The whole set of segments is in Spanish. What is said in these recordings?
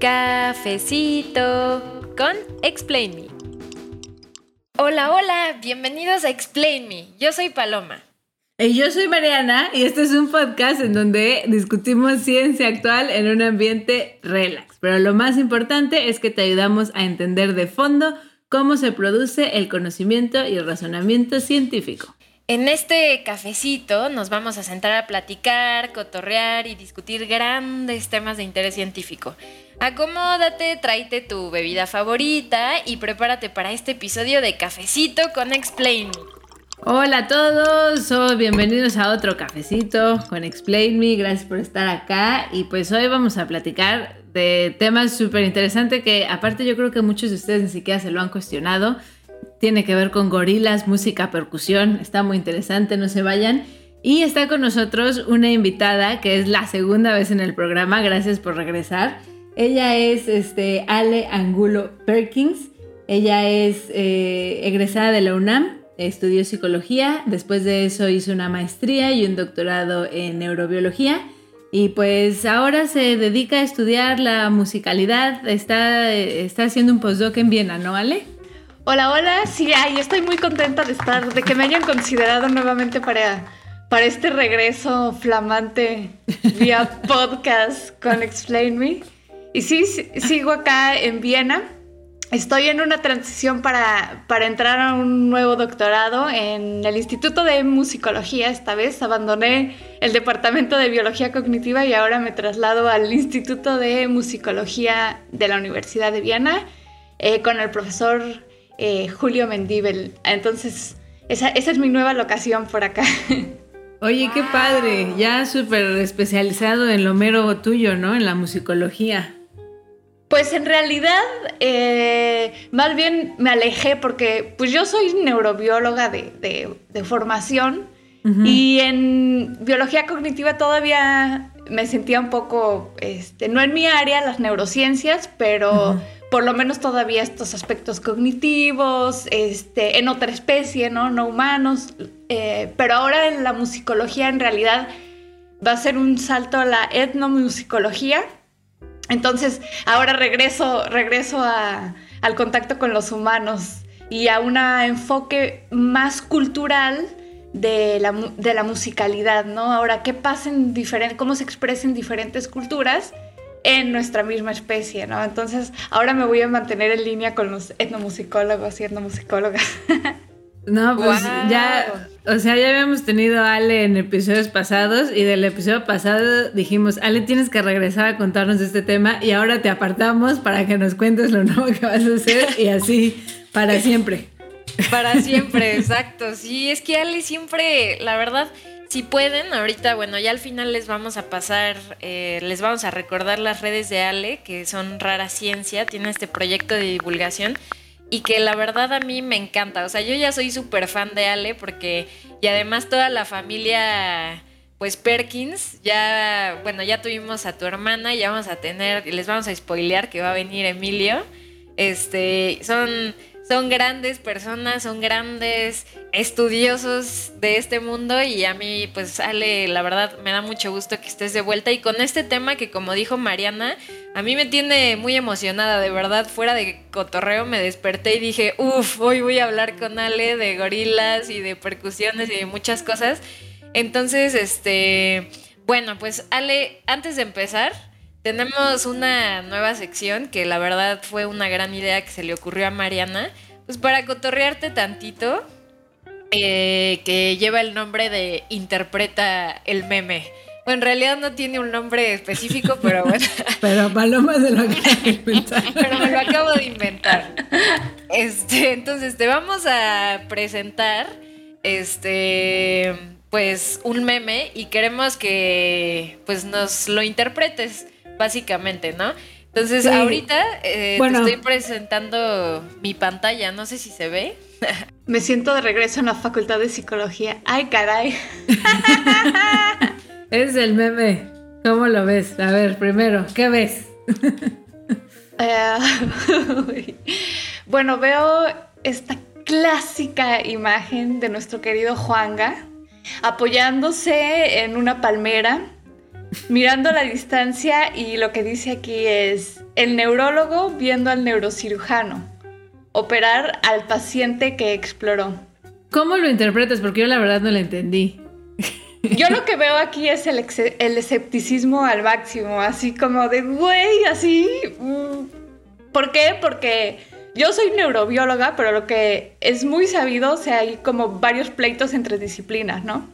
Cafecito con Explain Me. Hola, hola, bienvenidos a Explain Me. Yo soy Paloma. Y yo soy Mariana y este es un podcast en donde discutimos ciencia actual en un ambiente relax. Pero lo más importante es que te ayudamos a entender de fondo cómo se produce el conocimiento y el razonamiento científico. En este cafecito nos vamos a sentar a platicar, cotorrear y discutir grandes temas de interés científico. Acomódate, tráete tu bebida favorita y prepárate para este episodio de Cafecito con Explain Me. Hola a todos, bienvenidos a otro cafecito con Explain Me, gracias por estar acá y pues hoy vamos a platicar de temas súper interesantes que aparte yo creo que muchos de ustedes ni siquiera se lo han cuestionado tiene que ver con gorilas, música, percusión. Está muy interesante, no se vayan. Y está con nosotros una invitada que es la segunda vez en el programa. Gracias por regresar. Ella es este, Ale Angulo Perkins. Ella es eh, egresada de la UNAM, estudió psicología. Después de eso hizo una maestría y un doctorado en neurobiología. Y pues ahora se dedica a estudiar la musicalidad. Está, está haciendo un postdoc en Viena, ¿no, Ale? Hola, hola. Sí, ay, estoy muy contenta de estar, de que me hayan considerado nuevamente para, para este regreso flamante vía podcast con Explain Me. Y sí, sigo acá en Viena. Estoy en una transición para, para entrar a un nuevo doctorado en el Instituto de Musicología. Esta vez abandoné el Departamento de Biología Cognitiva y ahora me traslado al Instituto de Musicología de la Universidad de Viena eh, con el profesor eh, Julio Mendíbel. Entonces, esa, es mi nueva locación por acá. Oye, qué padre, ya súper especializado en lo mero tuyo, ¿no? En la musicología. Pues en realidad, eh, más bien me alejé porque pues yo soy neurobióloga de, formación y en biología cognitiva todavía me sentía un poco, este, no en mi área, las neurociencias, pero por lo menos todavía estos aspectos cognitivos, este, en otra especie, ¿no? No humanos. Eh, pero ahora en la musicología en realidad va a ser un salto a la etnomusicología. Entonces, ahora regreso, regreso al contacto con los humanos y a un enfoque más cultural de la, de la musicalidad, ¿no? Ahora, ¿qué pasa en diferentes, cómo se expresan diferentes culturas? en nuestra misma especie, ¿no? Entonces, ahora me voy a mantener en línea con los etnomusicólogos y etnomusicólogas. No, pues ya, o sea, ya habíamos tenido a Ale en episodios pasados y del episodio pasado dijimos, Ale, tienes que regresar a contarnos de este tema y ahora te apartamos para que nos cuentes lo nuevo que vas a hacer y así para siempre. Para siempre, exacto. Sí, es que Ale siempre, la verdad, si pueden, ahorita, bueno, ya al final les vamos a pasar, eh, les vamos a recordar las redes de Ale, que son Rara Ciencia, tiene este proyecto de divulgación y que la verdad a mí me encanta. O sea, yo ya soy súper fan de Ale porque, y además toda la familia, pues Perkins, ya, bueno, ya tuvimos a tu hermana, ya vamos a tener, les vamos a spoilear que va a venir Emilio. Este, son son grandes personas, son grandes estudiosos de este mundo y a mí pues Ale, la verdad me da mucho gusto que estés de vuelta y con este tema que como dijo Mariana, a mí me tiene muy emocionada, de verdad, fuera de cotorreo me desperté y dije, uff, hoy voy a hablar con Ale de gorilas y de percusiones y de muchas cosas. Entonces, este, bueno, pues Ale, antes de empezar, tenemos una nueva sección que la verdad fue una gran idea que se le ocurrió a Mariana, pues para cotorrearte tantito, eh, que lleva el nombre de Interpreta el meme. Bueno, en realidad no tiene un nombre específico, pero bueno. pero Paloma se lo acaba de inventar. pero me lo acabo de inventar. Este, entonces te vamos a presentar este pues un meme y queremos que pues nos lo interpretes básicamente, ¿no? Entonces, ahorita eh, te estoy presentando mi pantalla, no sé si se ve. Me siento de regreso en la facultad de psicología. ¡Ay, caray! es el meme. ¿Cómo lo ves? A ver, primero, ¿qué ves? Eh, bueno, veo esta clásica imagen de nuestro querido Juanga apoyándose en una palmera mirando la distancia y lo que dice aquí es el neurólogo viendo al neurocirujano, operar al paciente que exploró. ¿Cómo lo interpretas? Porque yo la verdad no lo entendí. Yo lo que veo aquí es el, el escepticismo al máximo, así como de, güey, así. Mm". ¿Por qué? Porque yo soy neurobióloga, pero lo que es muy sabido, o sea, hay como varios pleitos entre disciplinas, ¿no?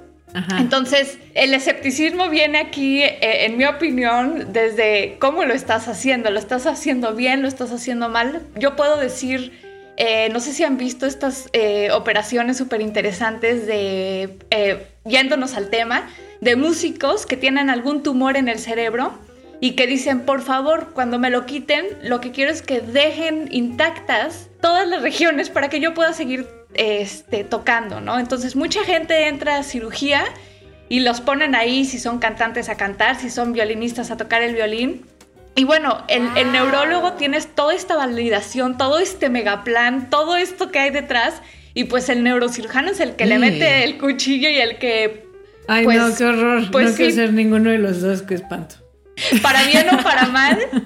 Entonces, el escepticismo viene aquí, eh, en mi opinión, desde cómo lo estás haciendo. ¿Lo estás haciendo bien? ¿Lo estás haciendo mal? Yo puedo decir, eh, no sé si han visto estas eh, operaciones súper interesantes de, yéndonos al tema, de músicos que tienen algún tumor en el cerebro y que dicen, por favor, cuando me lo quiten, lo que quiero es que dejen intactas todas las regiones para que yo pueda seguir este, tocando, ¿no? Entonces mucha gente entra a cirugía y los ponen ahí si son cantantes a cantar, si son violinistas a tocar el violín. Y bueno, el, el neurólogo tienes toda esta validación, todo este megaplan, todo esto que hay detrás. Y pues el neurocirujano es el que le mete el cuchillo y el que... Ay, no, pues, qué horror. Pues no quiero ser ninguno de los dos, qué espanto. Para bien o para mal,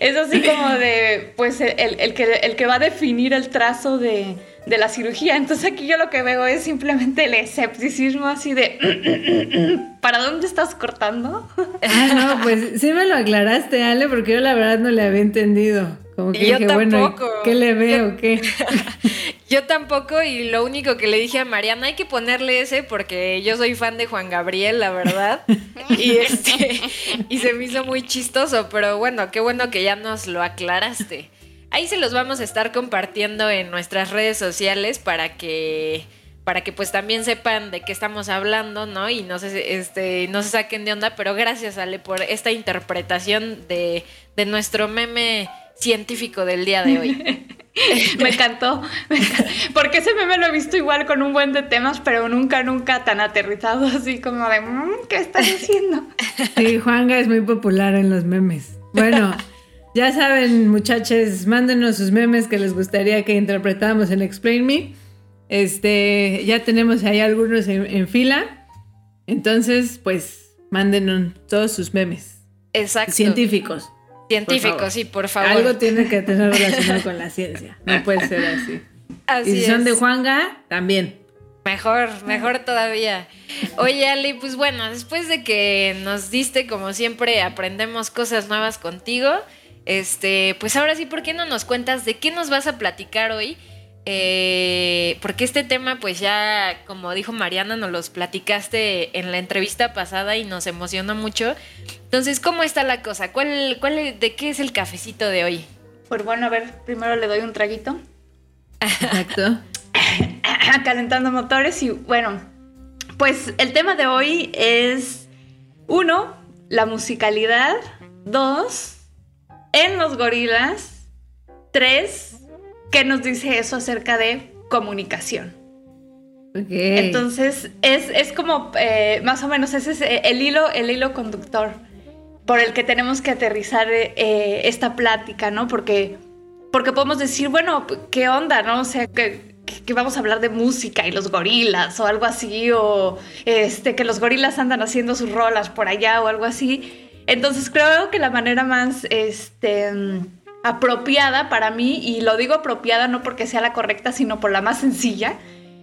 es así como de, pues, el, que, el que va a definir el trazo de, la cirugía. Entonces aquí yo lo que veo es simplemente el escepticismo así de, ¿para dónde estás cortando? Ah, no, pues sí me lo aclaraste, Ale, porque yo la verdad no le había entendido. Como que yo dije, bueno, ¿qué le veo? ¿Qué? yo tampoco, y lo único que le dije a Mariana, hay que ponerle ese porque yo soy fan de Juan Gabriel, la verdad. y este, y se me hizo muy chistoso, pero bueno, qué bueno que ya nos lo aclaraste. Ahí se los vamos a estar compartiendo en nuestras redes sociales para que para que pues también sepan de qué estamos hablando, ¿no? Y no se, este, no se saquen de onda, pero gracias Ale por esta interpretación de, de nuestro meme científico del día de hoy. me, encantó, porque ese meme lo he visto igual con un buen de temas, pero nunca, nunca tan aterrizado, así como de, mm, ¿qué estás haciendo? Sí, Juanga es muy popular en los memes. Bueno, ya saben, muchachos, mándenos sus memes que les gustaría que interpretáramos en Explain Me. Este, ya tenemos ahí algunos en fila. Entonces, pues, mándenos todos sus memes. Exacto. Científicos. Científicos, sí, por favor. Algo tiene que tener relación con la ciencia. No puede ser así. Así y si son de Juanga, también. Mejor, mejor todavía. Oye, Ali, pues bueno, después de que nos diste, como siempre, aprendemos cosas nuevas contigo. Este, pues ahora sí, ¿por qué no nos cuentas de qué nos vas a platicar hoy? Eh, porque este tema, pues ya, como dijo Mariana, nos los platicaste en la entrevista pasada y nos emocionó mucho. Entonces, ¿cómo está la cosa? ¿Cuál, cuál, ¿De qué es el cafecito de hoy? Pues bueno, a ver, primero le doy un traguito. Exacto. Calentando motores y bueno, pues el tema de hoy es, uno, la musicalidad, dos, en los gorilas, tres, ¿Qué nos dice eso acerca de comunicación? Entonces, es, como eh, más o menos ese es el hilo, el hilo conductor por el que tenemos que aterrizar eh, esta plática, ¿no? Porque, porque podemos decir, bueno, ¿qué onda, no? O sea, que, que, vamos a hablar de música y los gorilas o algo así, o este, que los gorilas andan haciendo sus rolas por allá o algo así. Entonces, creo que la manera más, este apropiada para mí, y lo digo apropiada no porque sea la correcta, sino por la más sencilla,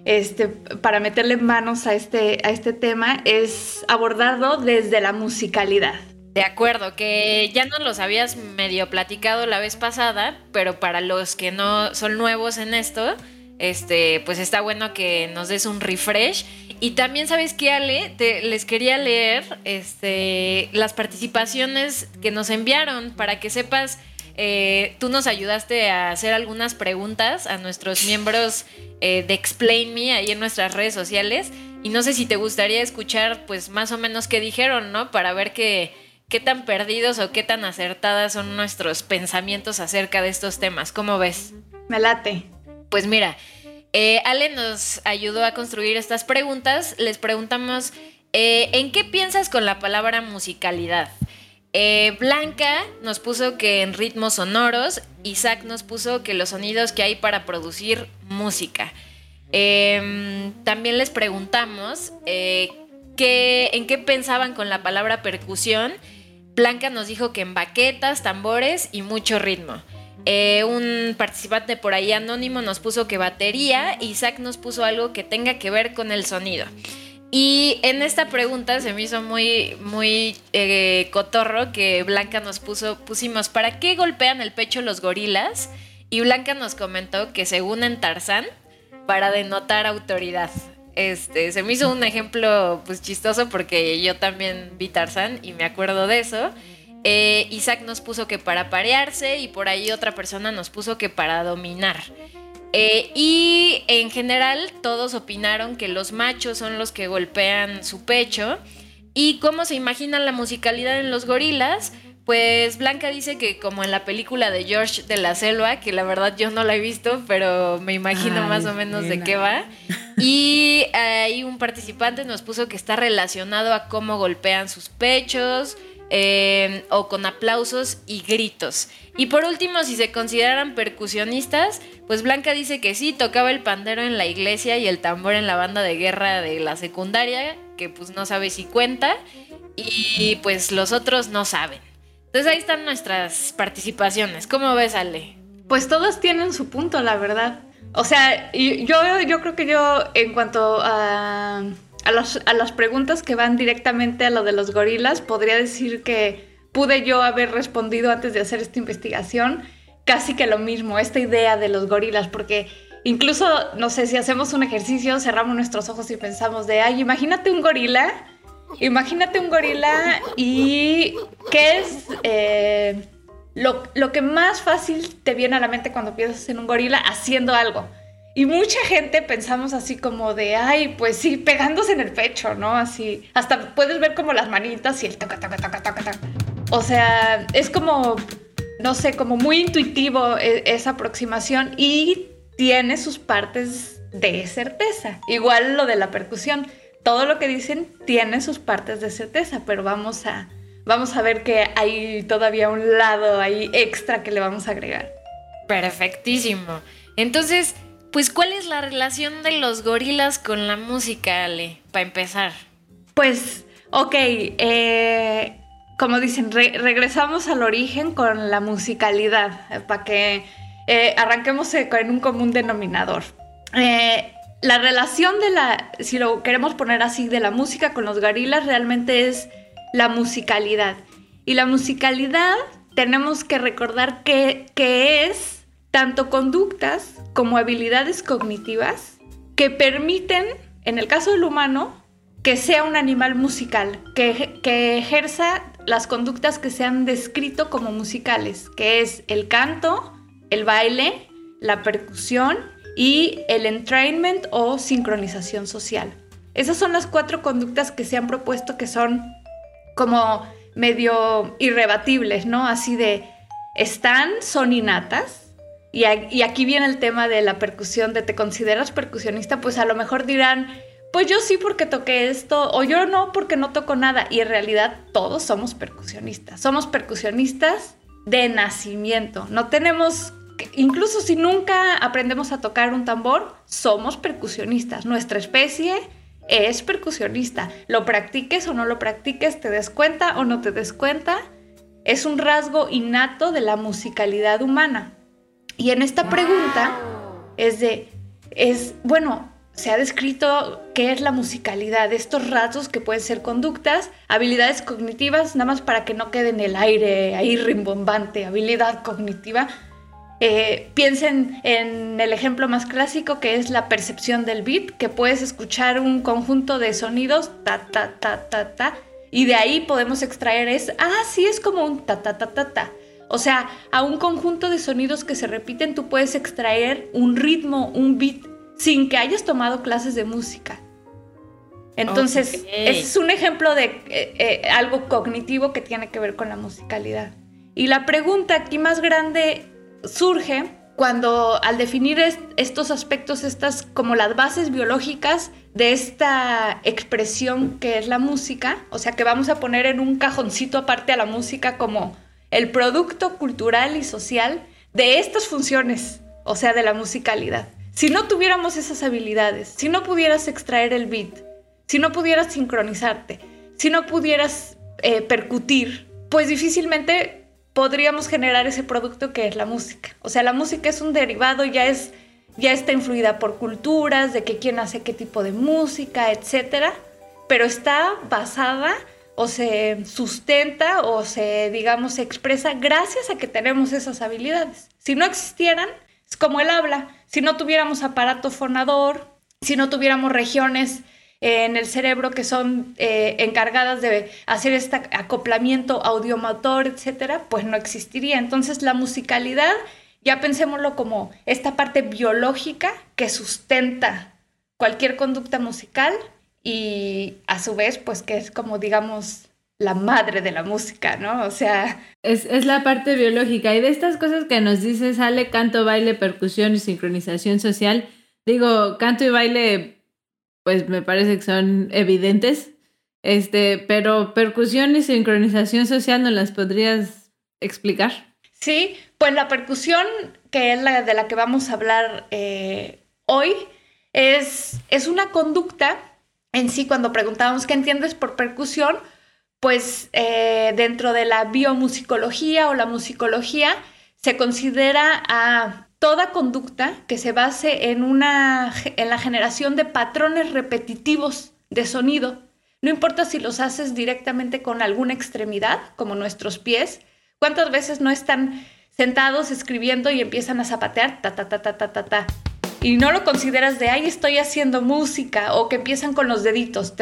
este, para meterle manos a este, a este tema, es abordarlo desde la musicalidad. De acuerdo, que ya nos los habías medio platicado la vez pasada, pero para los que no son nuevos en esto, este, pues está bueno que nos des un refresh. Y también sabes que Ale, te, les quería leer este, las participaciones que nos enviaron para que sepas eh, tú nos ayudaste a hacer algunas preguntas a nuestros miembros eh, de Explain Me ahí en nuestras redes sociales. Y no sé si te gustaría escuchar, pues más o menos qué dijeron, ¿no? Para ver qué, qué tan perdidos o qué tan acertadas son nuestros pensamientos acerca de estos temas. ¿Cómo ves? Me late. Pues mira, eh, Ale nos ayudó a construir estas preguntas. Les preguntamos, ¿en qué piensas con la palabra musicalidad? Eh, Blanca nos puso que en ritmos sonoros, Isaac nos puso que los sonidos que hay para producir música. Em, también les preguntamos eh, qué, en qué pensaban con la palabra percusión. Blanca nos dijo que en baquetas, tambores y mucho ritmo. Eh, un participante por ahí anónimo nos puso que batería. Isaac nos puso algo que tenga que ver con el sonido. Y en esta pregunta se me hizo muy, muy eh, cotorro que Blanca nos puso, pusimos, ¿para qué golpean el pecho los gorilas? Y Blanca nos comentó que según en Tarzán, para denotar autoridad. Este, se me hizo un ejemplo pues chistoso porque yo también vi Tarzán y me acuerdo de eso. Eh, Isaac nos puso que para parearse y por ahí otra persona nos puso que para dominar. Eh, y en general todos opinaron que los machos son los que golpean su pecho. ¿Y cómo se imagina la musicalidad en los gorilas? Pues Blanca dice que como en la película de George de la Selva, que la verdad yo no la he visto, pero me imagino más o menos de qué va. Y ahí un participante nos puso que está relacionado a cómo golpean sus pechos, eh, o con aplausos y gritos. Y por último, si se consideran percusionistas, pues Blanca dice que sí, tocaba el pandero en la iglesia y el tambor en la banda de guerra de la secundaria, que pues no sabe si cuenta, y pues los otros no saben. Entonces ahí están nuestras participaciones. ¿Cómo ves, Ale? Pues todos tienen su punto, la verdad. O sea, yo, yo creo que yo, en cuanto a a, las preguntas que van directamente a lo de los gorilas, podría decir que pude yo haber respondido antes de hacer esta investigación casi que lo mismo, esta idea de los gorilas, porque incluso, no sé, si hacemos un ejercicio, cerramos nuestros ojos y pensamos de, ay, imagínate un gorila, imagínate un gorila y qué es eh, lo, lo que más fácil te viene a la mente cuando piensas en un gorila haciendo algo. Y mucha gente pensamos así como de, ay, pues sí, pegándose en el pecho, ¿no? Así, hasta puedes ver como las manitas y el toca, toca, toca, toca, toca. O sea, es como, no sé, como muy intuitivo e, esa aproximación y tiene sus partes de certeza. Igual lo de la percusión. Todo lo que dicen tiene sus partes de certeza, pero vamos a, vamos a ver que hay todavía un lado ahí extra que le vamos a agregar. Perfectísimo. Entonces, pues, ¿cuál es la relación de los gorilas con la música, Ale? Para empezar. Pues, ok, eh, como dicen, regresamos al origen con la musicalidad, eh, para que eh, arranquemos en un común denominador. la relación de la, si lo queremos poner así, de la música con los gorilas realmente es la musicalidad. Y la musicalidad tenemos que recordar que, que es tanto conductas como habilidades cognitivas que permiten, en el caso del humano, que sea un animal musical, que, que ejerza las conductas que se han descrito como musicales, que es el canto, el baile, la percusión y el entrainment o sincronización social. Esas son las cuatro conductas que se han propuesto que son como medio irrebatibles, ¿no? Así de, están, son innatas, y, aquí viene el tema de la percusión, de te consideras percusionista, pues a lo mejor dirán, pues yo sí porque toqué esto, o yo no porque no toco nada. Y en realidad todos somos percusionistas. Somos percusionistas de nacimiento. No tenemos, incluso si nunca aprendemos a tocar un tambor, somos percusionistas. Nuestra especie es percusionista. Lo practiques o no lo practiques, te des cuenta o no te des cuenta, es un rasgo innato de la musicalidad humana. Y en esta pregunta es de, es, bueno, se ha descrito qué es la musicalidad, estos rasgos que pueden ser conductas, habilidades cognitivas, nada más para que no quede en el aire ahí rimbombante, habilidad cognitiva. Eh, piensen en el ejemplo más clásico que es la percepción del beat, que puedes escuchar un conjunto de sonidos, ta, ta, ta, ta, ta, y de ahí podemos extraer es, ah, sí, es como un ta, ta, ta, ta, ta. O sea, a un conjunto de sonidos que se repiten tú puedes extraer un ritmo, un beat, sin que hayas tomado clases de música. Entonces, es un ejemplo de eh, eh, algo cognitivo que tiene que ver con la musicalidad. Y la pregunta aquí más grande surge cuando al definir estos aspectos, estas como las bases biológicas de esta expresión que es la música, o sea que vamos a poner en un cajoncito aparte a la música como el producto cultural y social de estas funciones, o sea, de la musicalidad. Si no tuviéramos esas habilidades, si no pudieras extraer el beat, si no pudieras sincronizarte, si no pudieras eh, percutir, pues difícilmente podríamos generar ese producto que es la música. O sea, la música es un derivado, ya es ya está influida por culturas, de que quién hace qué tipo de música, etcétera, pero está basada o se sustenta o se, digamos, se expresa gracias a que tenemos esas habilidades. Si no existieran, es como el habla, si no tuviéramos aparato fonador, si no tuviéramos regiones en el cerebro que son eh, encargadas de hacer este acoplamiento audiomotor, etcétera, pues no existiría. Entonces la musicalidad, ya pensémoslo como esta parte biológica que sustenta cualquier conducta musical y a su vez, pues que es como digamos la madre de la música, ¿no? O sea... Es, es, la parte biológica. Y de estas cosas que nos dice, sale canto, baile, percusión y sincronización social. Digo, canto y baile pues me parece que son evidentes. Este, pero percusión y sincronización social, ¿no las podrías explicar? Sí, pues la percusión, que es la de la que vamos a hablar eh, hoy, es, es una conducta en sí, cuando preguntábamos qué entiendes por percusión, pues eh, dentro de la biomusicología o la musicología se considera a toda conducta que se base en, una, en la generación de patrones repetitivos de sonido. No importa si los haces directamente con alguna extremidad, como nuestros pies. ¿Cuántas veces no están sentados escribiendo y empiezan a zapatear? Ta, ta, ta, ta, ta, ta, ta. Y no lo consideras de, ay, estoy haciendo música, o que empiezan con los deditos.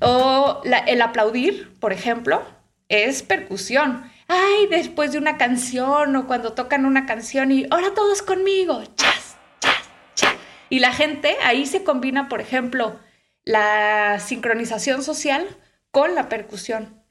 O el aplaudir, por ejemplo, es percusión ay, después de una canción o cuando tocan una canción y ahora todos conmigo, chas, chas, chas. Y la gente, ahí se combina, por ejemplo, la sincronización social con la percusión.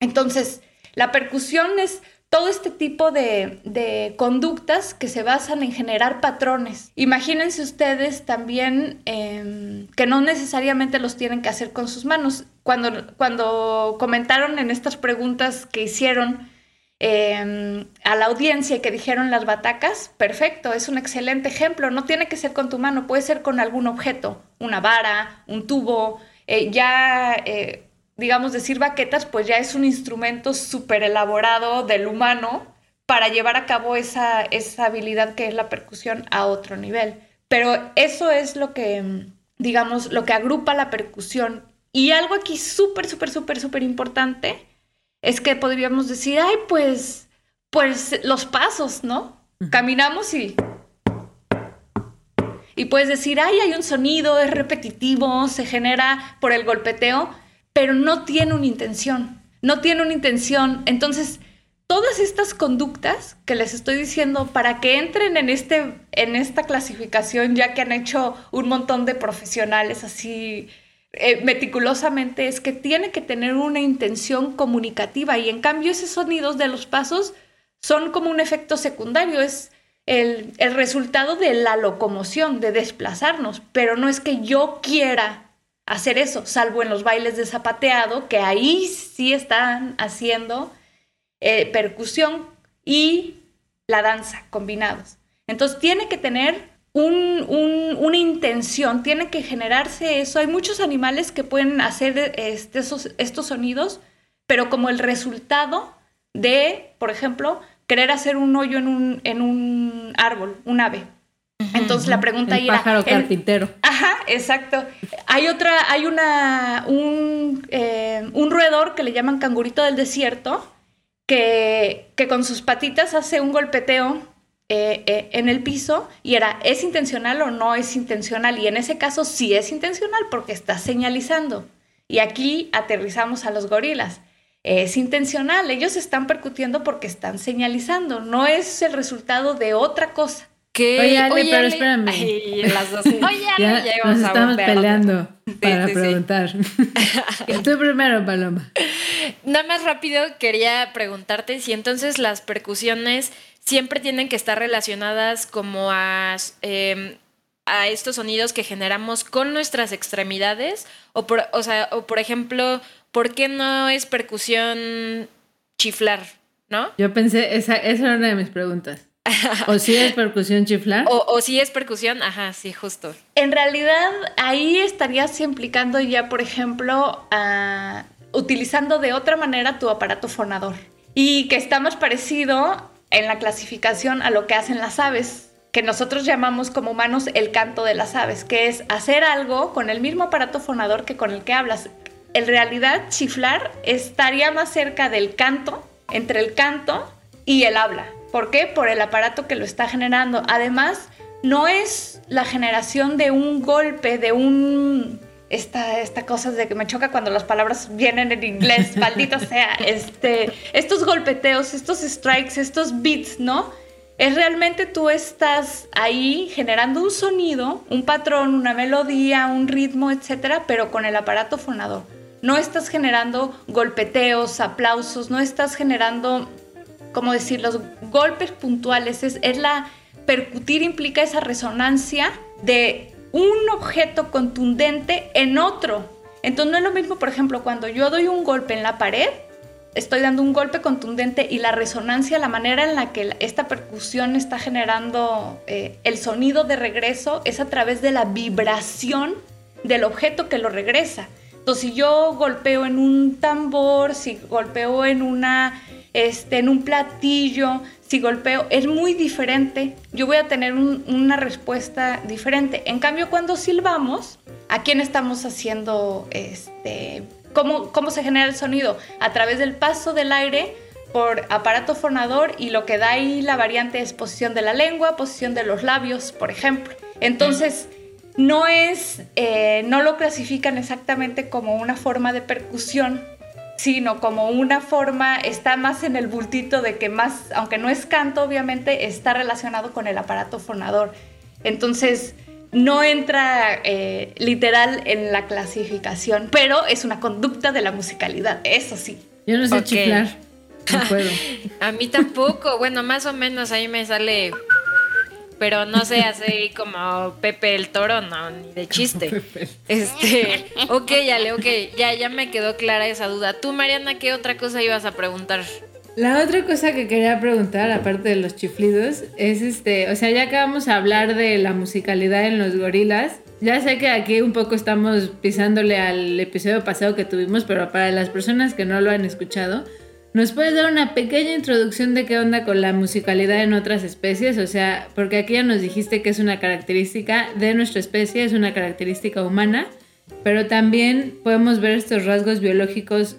Entonces, la percusión es todo este tipo de, conductas que se basan en generar patrones. Imagínense ustedes también em, que no necesariamente los tienen que hacer con sus manos. Cuando, cuando comentaron en estas preguntas que hicieron em, a la audiencia que dijeron las batacas, perfecto, es un excelente ejemplo. No tiene que ser con tu mano, puede ser con algún objeto, una vara, un tubo. Eh, ya eh, digamos, decir baquetas, pues ya es un instrumento súper elaborado del humano para llevar a cabo esa, esa habilidad que es la percusión a otro nivel. Pero eso es lo que, digamos, lo que agrupa la percusión. Y algo aquí súper, súper, súper, súper importante es que podríamos decir, ay, pues, pues los pasos, ¿no? Caminamos y... Y puedes decir, ay, hay un sonido, es repetitivo, se genera por el golpeteo, pero no tiene una intención, no tiene una intención. Entonces, todas estas conductas que les estoy diciendo para que entren en, este, en esta clasificación, ya que han hecho un montón de profesionales así eh, meticulosamente, es que tiene que tener una intención comunicativa y en cambio esos sonidos de los pasos son como un efecto secundario, es el, el resultado de la locomoción, de desplazarnos, pero no es que yo quiera hacer eso, salvo en los bailes de zapateado, que ahí sí están haciendo eh, percusión y la danza combinados. Entonces tiene que tener una intención, tiene que generarse eso. Hay muchos animales que pueden hacer este, estos sonidos, pero como el resultado de, por ejemplo, querer hacer un hoyo en un, en un árbol, un ave. Entonces la pregunta el pájaro carpintero. Ajá, exacto. Hay otra, hay una, un, eh, un roedor que le llaman cangurito del desierto, que, que con sus patitas hace un golpeteo eh, eh, en el piso y era, ¿es intencional o no es intencional? Y en ese caso sí es intencional porque está señalizando. Y aquí aterrizamos a los gorilas. Es intencional, ellos están percutiendo porque están señalizando, no es el resultado de otra cosa. Oye, Ale, pero espérame. las dos. Oye, ya, ya nos estamos peleando para preguntar. Tú primero, Paloma. Nada más rápido quería preguntarte si entonces las percusiones siempre tienen que estar relacionadas como a, em, a estos sonidos que generamos con nuestras extremidades o por, o sea, o por ejemplo, ¿por qué no es percusión chiflar, no? Yo pensé, esa, esa era una de mis preguntas. ¿O si es percusión chiflar? O, si es percusión, ajá, sí, justo. En realidad, ahí estarías implicando ya, por ejemplo, utilizando de otra manera tu aparato fonador. Y que está más parecido en la clasificación a lo que hacen las aves, que nosotros llamamos como humanos el canto de las aves, que es hacer algo con el mismo aparato fonador que con el que hablas. En realidad, chiflar estaría más cerca del canto, entre el canto y el habla. ¿Por qué? Por el aparato que lo está generando. Además, no es la generación de un golpe, de un... Esta, esta cosa de que me choca cuando las palabras vienen en inglés, maldito sea, este, estos golpeteos, estos strikes, estos beats, ¿no? Es realmente tú estás ahí generando un sonido, un patrón, una melodía, un ritmo, etcétera, pero con el aparato fonador. No estás generando golpeteos, aplausos, no estás generando como decir, los golpes puntuales, es, es la percutir implica esa resonancia de un objeto contundente en otro. Entonces no es lo mismo, por ejemplo, cuando yo doy un golpe en la pared, estoy dando un golpe contundente y la resonancia, la manera en la que esta percusión está generando eh, el sonido de regreso es a través de la vibración del objeto que lo regresa. Entonces si yo golpeo en un tambor, si golpeo en una este, en un platillo, si golpeo, es muy diferente. Yo voy a tener una respuesta diferente. En cambio, cuando silbamos, ¿a quién estamos haciendo este, cómo, cómo se genera el sonido? A través del paso del aire por aparato fonador y lo que da ahí la variante es posición de la lengua, posición de los labios, por ejemplo. Entonces, no es, eh, no lo clasifican exactamente como una forma de percusión, sino como una forma, está más en el bultito de que más, aunque no es canto, obviamente, está relacionado con el aparato fonador. Entonces, no entra eh, literal en la clasificación, pero es una conducta de la musicalidad, eso sí. Yo no sé chiflar, no puedo. A mí tampoco, bueno, más o menos ahí me sale pero no sé, así como Pepe el Toro, no, ni de chiste. Este, ok, Ale, ok, ya, ya me quedó clara esa duda. Tú, Mariana, ¿qué otra cosa ibas a preguntar? La otra cosa que quería preguntar, aparte de los chiflidos, es este, o sea, ya que vamos a hablar de la musicalidad en los gorilas, ya sé que aquí un poco estamos pisándole al episodio pasado que tuvimos, pero para las personas que no lo han escuchado, ¿Nos puedes dar una pequeña introducción de qué onda con la musicalidad en otras especies? O sea, porque aquí ya nos dijiste que es una característica de nuestra especie, es una característica humana, pero también podemos ver estos rasgos biológicos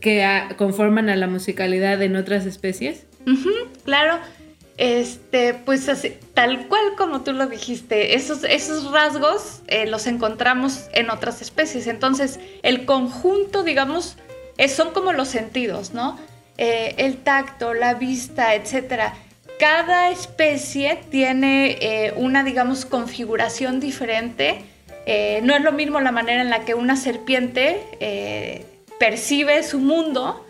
que conforman a la musicalidad en otras especies. claro, este, pues así, tal cual como tú lo dijiste, esos, esos rasgos eh, los encontramos en otras especies. Entonces, el conjunto, digamos, son como los sentidos, ¿no? Eh, el tacto, la vista, etc. Cada especie tiene eh, una, digamos, configuración diferente. Eh, no es lo mismo la manera en la que una serpiente percibe su mundo,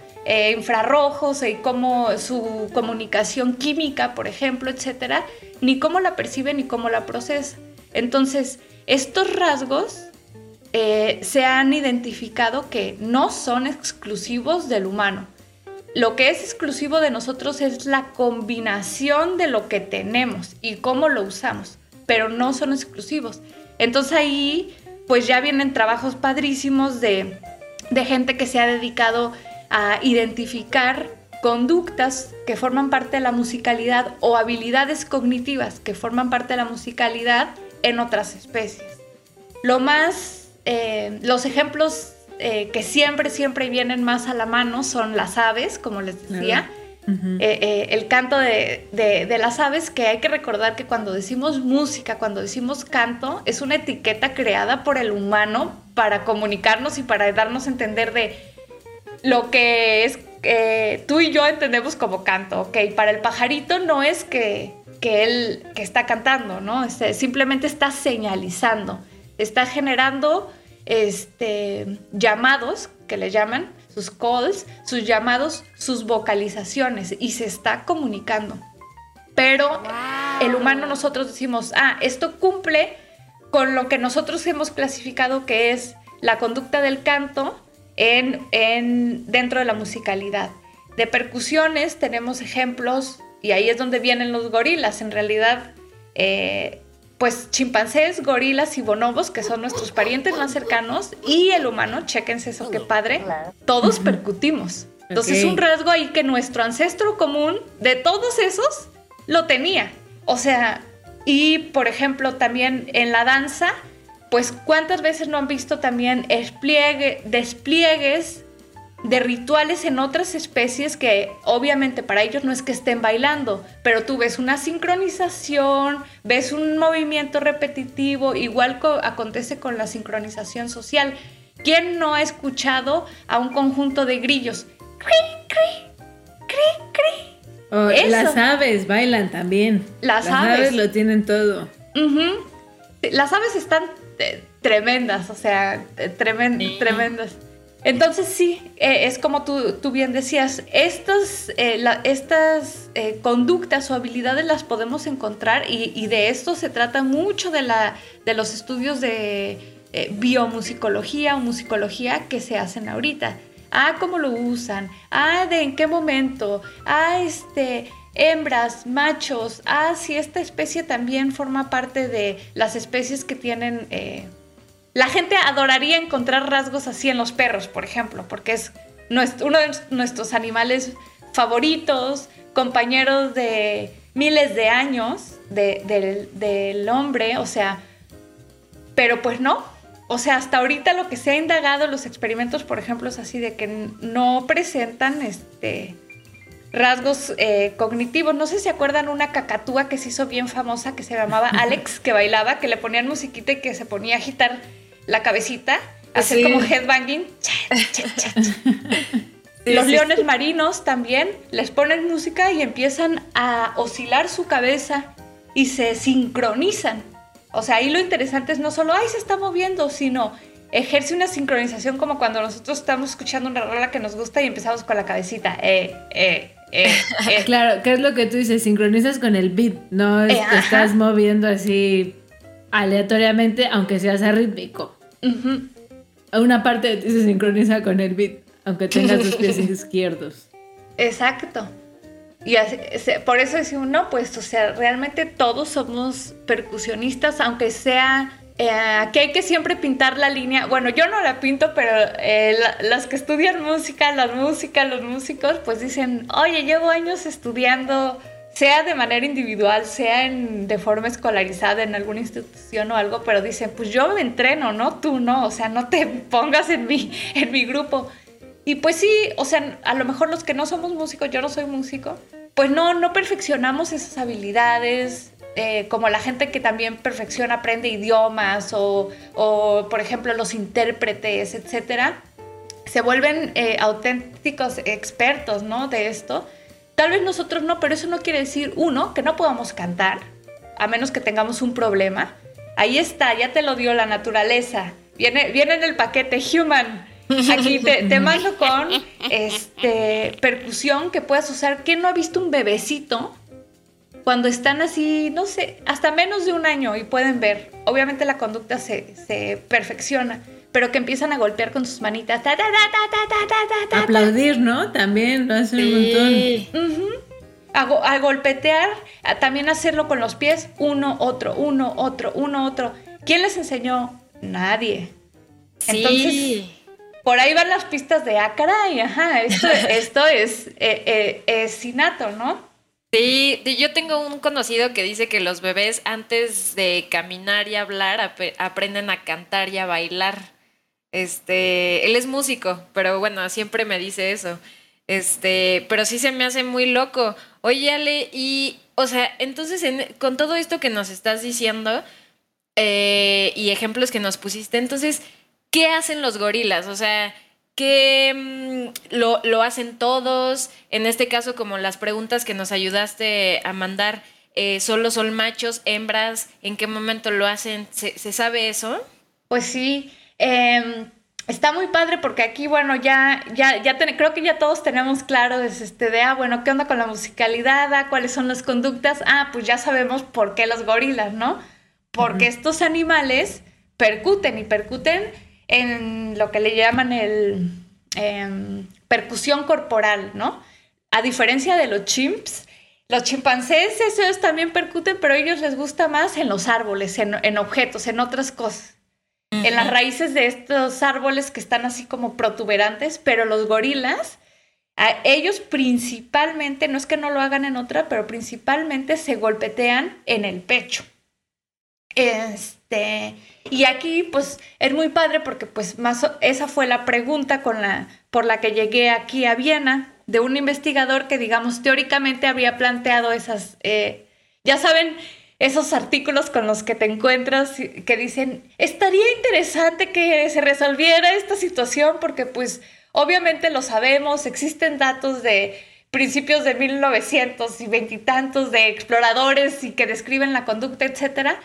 infrarrojos y cómo su comunicación química, por ejemplo, etc., ni cómo la percibe ni cómo la procesa. Entonces, estos rasgos eh, se han identificado que no son exclusivos del humano. Lo que es exclusivo de nosotros es la combinación de lo que tenemos y cómo lo usamos, pero no son exclusivos. Entonces ahí pues ya vienen trabajos padrísimos de, de gente que se ha dedicado a identificar conductas que forman parte de la musicalidad o habilidades cognitivas que forman parte de la musicalidad en otras especies. Lo más eh, los ejemplos eh, que siempre, siempre vienen más a la mano son las aves, como les decía. Eh, el canto de, de, las aves, que hay que recordar que cuando decimos música, cuando decimos canto, es una etiqueta creada por el humano para comunicarnos y para darnos a entender de lo que es tú y yo entendemos como canto, ¿ok? Para el pajarito no es que, que él que está cantando, ¿no? Este, simplemente está señalizando está generando este, llamados, que le llaman, sus calls, sus llamados, sus vocalizaciones y se está comunicando. Pero el humano nosotros decimos, ah, esto cumple con lo que nosotros hemos clasificado que es la conducta del canto en, en, dentro de la musicalidad. De percusiones tenemos ejemplos y ahí es donde vienen los gorilas. En realidad, eh, pues chimpancés, gorilas y bonobos, que son nuestros parientes más cercanos, y el humano, chéquense eso, qué padre, todos percutimos. Entonces, es un rasgo ahí que nuestro ancestro común, de todos esos, lo tenía. O sea, y por ejemplo, también en la danza, pues cuántas veces no han visto también despliegues de rituales en otras especies que obviamente para ellos no es que estén bailando, pero tú ves una sincronización, ves un movimiento repetitivo, igual acontece con la sincronización social. ¿Quién no ha escuchado a un conjunto de grillos? ¡Cri, cri! ¡Cri, cri! las aves bailan también. Las, aves. lo tienen todo. Las aves están eh, tremendas, o sea, eh, tremendas. Entonces sí, eh, es como tú, bien decías, estas, eh, estas eh, conductas o habilidades las podemos encontrar y, de esto se trata mucho de, la, de los estudios de biomusicología o musicología que se hacen ahorita. Ah, cómo lo usan, ah, de en qué momento, ah, este, hembras, machos, ah, si esta especie también forma parte de las especies que tienen la gente adoraría encontrar rasgos así en los perros, por ejemplo, porque es uno de nuestros animales favoritos, compañeros de miles de años del hombre, o sea, pero pues no. O sea, hasta ahorita lo que se ha indagado, los experimentos, por ejemplo, es así de que no presentan este, rasgos eh, cognitivos. No sé si acuerdan una cacatúa que se hizo bien famosa que se llamaba Alex, que bailaba, que le ponían musiquita y que se ponía a agitar la cabecita, hacer como headbanging. Los leones marinos también les ponen música y empiezan a oscilar su cabeza y se sincronizan. O sea, ahí lo interesante es no solo, ay, se está moviendo, sino ejerce una sincronización como cuando nosotros estamos escuchando una rola que nos gusta y empezamos con la cabecita. Eh, eh, eh, eh. claro, ¿qué es lo que tú dices? Sincronizas con el beat, no te estás moviendo así aleatoriamente, aunque seas rítmico. Una parte de ti se sincroniza con el beat, aunque tengas los pies izquierdos. Exacto. Y por eso decimos, no, pues, o sea, realmente todos somos percusionistas, aunque sea eh, que hay que siempre pintar la línea. Bueno, yo no la pinto, pero eh, las que estudian música, las músicas, los músicos, pues dicen, oye, llevo años estudiando sea de manera individual, sea en, de forma escolarizada en alguna institución o algo, pero dicen, pues yo me entreno, no tú, no, o sea, no te pongas en mi, en mi grupo. Y pues sí, o sea, a lo mejor los que no somos músicos, yo no soy músico, pues no, no perfeccionamos esas habilidades, eh, como la gente que también perfecciona, aprende idiomas o, o por ejemplo, los intérpretes, etcétera, se vuelven eh, auténticos expertos, ¿no? De esto Tal vez nosotros no, pero eso no quiere decir, uno, que no podamos cantar, a menos que tengamos un problema. Ahí está, ya te lo dio la naturaleza. Viene, viene en el paquete Human. Aquí te, mando con este, percusión que puedas usar. ¿Quién no ha visto un bebecito cuando están así, no sé, hasta menos de un año y pueden ver? Obviamente la conducta se, se perfecciona pero que empiezan a golpear con sus manitas. Aplaudir, ¿no? También lo hacen un montón. a, golpetear, también hacerlo con los pies, uno, otro, uno, otro, uno, otro. ¿Quién les enseñó? Nadie. Entonces, por ahí van las pistas de, ah, caray, ajá, esto, esto es, eh, eh, es innato, ¿no? Sí, yo tengo un conocido que dice que los bebés antes de caminar y hablar aprenden a cantar y a bailar. Este, él es músico, pero bueno, siempre me dice eso. Este, pero sí se me hace muy loco. Oye, y, o sea, entonces con todo esto que nos estás diciendo eh, y ejemplos que nos pusiste, entonces, ¿qué hacen los gorilas? O sea, ¿qué mm, lo, hacen todos? En este caso, como las preguntas que nos ayudaste a mandar, eh, ¿solo son machos, hembras? ¿En qué momento lo hacen? ¿Se, se sabe eso? Pues sí. Em, está muy padre porque aquí, bueno, ya, ya, ya creo que ya todos tenemos claro desde este de, ah, bueno, ¿qué onda con la musicalidad? Ah, ¿Cuáles son las conductas? Ah, pues ya sabemos por qué los gorilas, ¿no? Porque estos animales percuten y percuten en lo que le llaman el em, percusión corporal, ¿no? A diferencia de los chimps, Los chimpancés, esos también percuten, pero a ellos les gusta más en los árboles, en, objetos, en otras cosas. En las raíces de estos árboles que están así como protuberantes, pero los gorilas, ellos principalmente, no es que no lo hagan en otra, pero principalmente se golpetean en el pecho. Este, y aquí pues es muy padre porque pues más esa fue la pregunta con la por la que llegué aquí a Viena de un investigador que, digamos, teóricamente había planteado esas, eh, ya saben, esos artículos con los que te encuentras que dicen, estaría interesante que se resolviera esta situación porque pues obviamente lo sabemos, existen datos de principios de 1900 y veintitantos de exploradores y que describen la conducta, etcétera,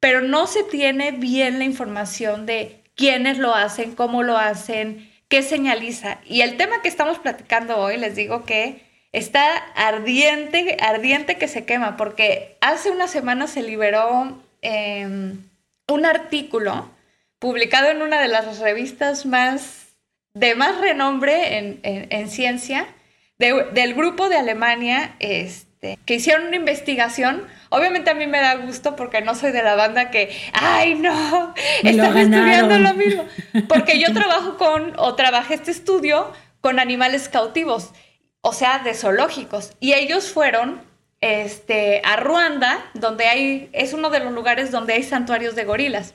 pero no se tiene bien la información de quiénes lo hacen, cómo lo hacen, ¿Qué señaliza? Y el tema que estamos platicando hoy, les digo que está ardiente, ardiente que se quema, porque hace una semana se liberó em, un artículo publicado en una de las revistas más de más renombre en, ciencia del grupo de Alemania este, que hicieron una investigación. Obviamente a mí me da gusto porque no soy de la banda que, ay, no, están estudiando lo mismo. Porque yo trabajo con, o trabajé este estudio con animales cautivos, o sea, de zoológicos. Y ellos fueron este, a Ruanda, donde hay, es uno de los lugares donde hay santuarios de gorilas.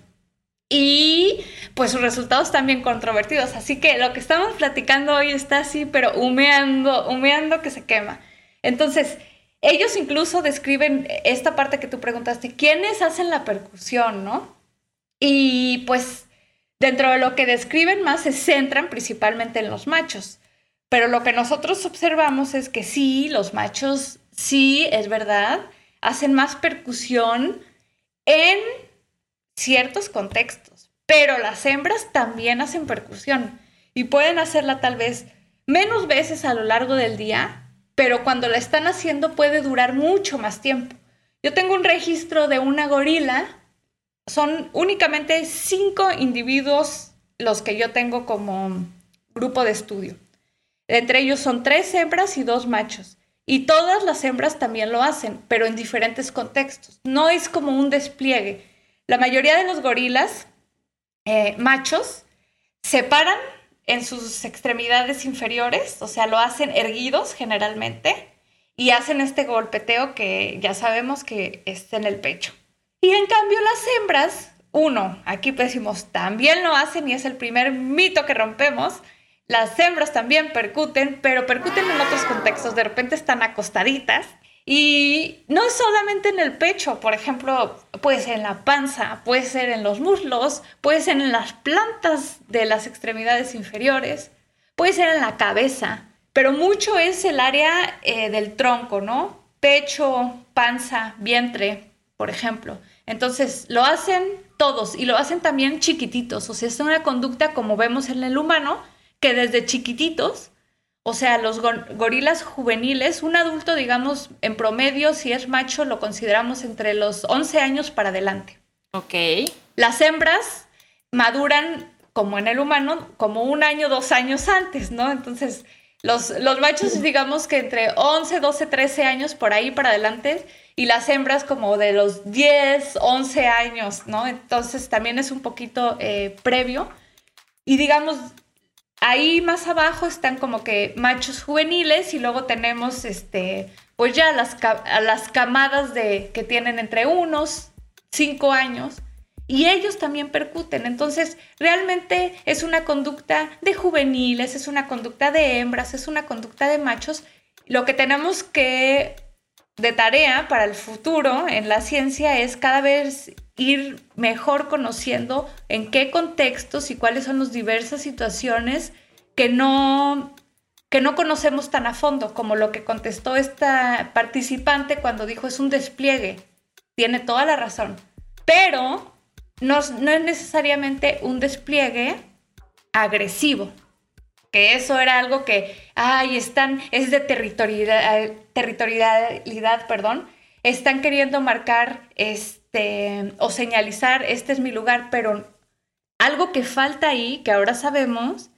Y pues sus resultados también controvertidos. Así que lo que estamos platicando hoy está así, pero humeando, humeando que se quema. Entonces, ellos incluso describen esta parte que tú preguntaste, ¿quiénes hacen la percusión, no? Y pues dentro de lo que describen más se centran principalmente en los machos. Pero lo que nosotros observamos es que sí, los machos, sí, es verdad, hacen más percusión en ciertos contextos, pero las hembras también hacen percusión y pueden hacerla tal vez menos veces a lo largo del día, pero cuando la están haciendo puede durar mucho más tiempo. Yo tengo un registro de una gorila, son únicamente cinco individuos los que yo tengo como grupo de estudio. Entre ellos son tres hembras y dos machos. Y todas las hembras también lo hacen, pero en diferentes contextos. No es como un despliegue. La mayoría de los gorilas eh, machos se paran en sus extremidades inferiores, o sea, lo hacen erguidos generalmente y hacen este golpeteo que ya sabemos que es en el pecho. Y en cambio las hembras, uno, aquí decimos, también lo hacen y es el primer mito que rompemos. Las hembras también percuten, pero percuten en otros contextos. De repente están acostaditas y no es solamente en el pecho, por ejemplo, puede ser en la panza, puede ser en los muslos, puede ser en las plantas de las extremidades inferiores, puede ser en la cabeza, pero mucho es el área eh, del tronco, ¿no? Pecho, panza, vientre, por ejemplo. Entonces, lo hacen todos y lo hacen también chiquititos, o sea, es una conducta como vemos en el humano, que desde chiquititos o sea, los gorilas juveniles, un adulto, digamos, en promedio, si es macho, lo consideramos entre los 11 años para adelante. Ok. Las hembras maduran, como en el humano, como un año, dos años antes, ¿no? Entonces, los, los machos, digamos que entre 11, 12, 13 años por ahí para adelante, y las hembras como de los 10, 11 años, ¿no? Entonces, también es un poquito eh, previo. Y digamos, ahí más abajo están como que machos juveniles y luego tenemos este pues ya las, las camadas de que tienen entre unos cinco años y ellos también percuten. Entonces, realmente es una conducta de juveniles, es una conducta de hembras, es una conducta de machos. Lo que tenemos que de tarea para el futuro en la ciencia es cada vez ir mejor conociendo en qué contextos y cuáles son las diversas situaciones que no, que no conocemos tan a fondo, como lo que contestó esta participante cuando dijo es un despliegue. Tiene toda la razón. Pero no, no es necesariamente un despliegue agresivo que eso era algo que, ay, están, es de territorialidad, territorialidad, perdón, están queriendo marcar este, o señalizar, este es mi lugar, pero algo que falta ahí, que ahora sabemos,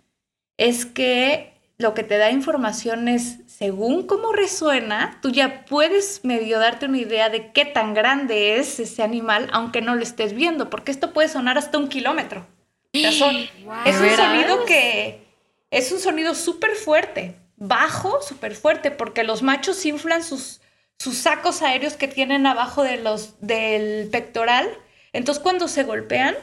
es que lo que te da información es según cómo resuena, tú ya puedes medio darte una idea de qué tan grande es ese animal, aunque no lo estés viendo, porque esto puede sonar hasta un kilómetro. es un sonido que es un sonido súper fuerte, bajo, súper fuerte, porque los machos inflan sus, sus sacos aéreos que tienen abajo de los, del pectoral. Entonces cuando se golpean,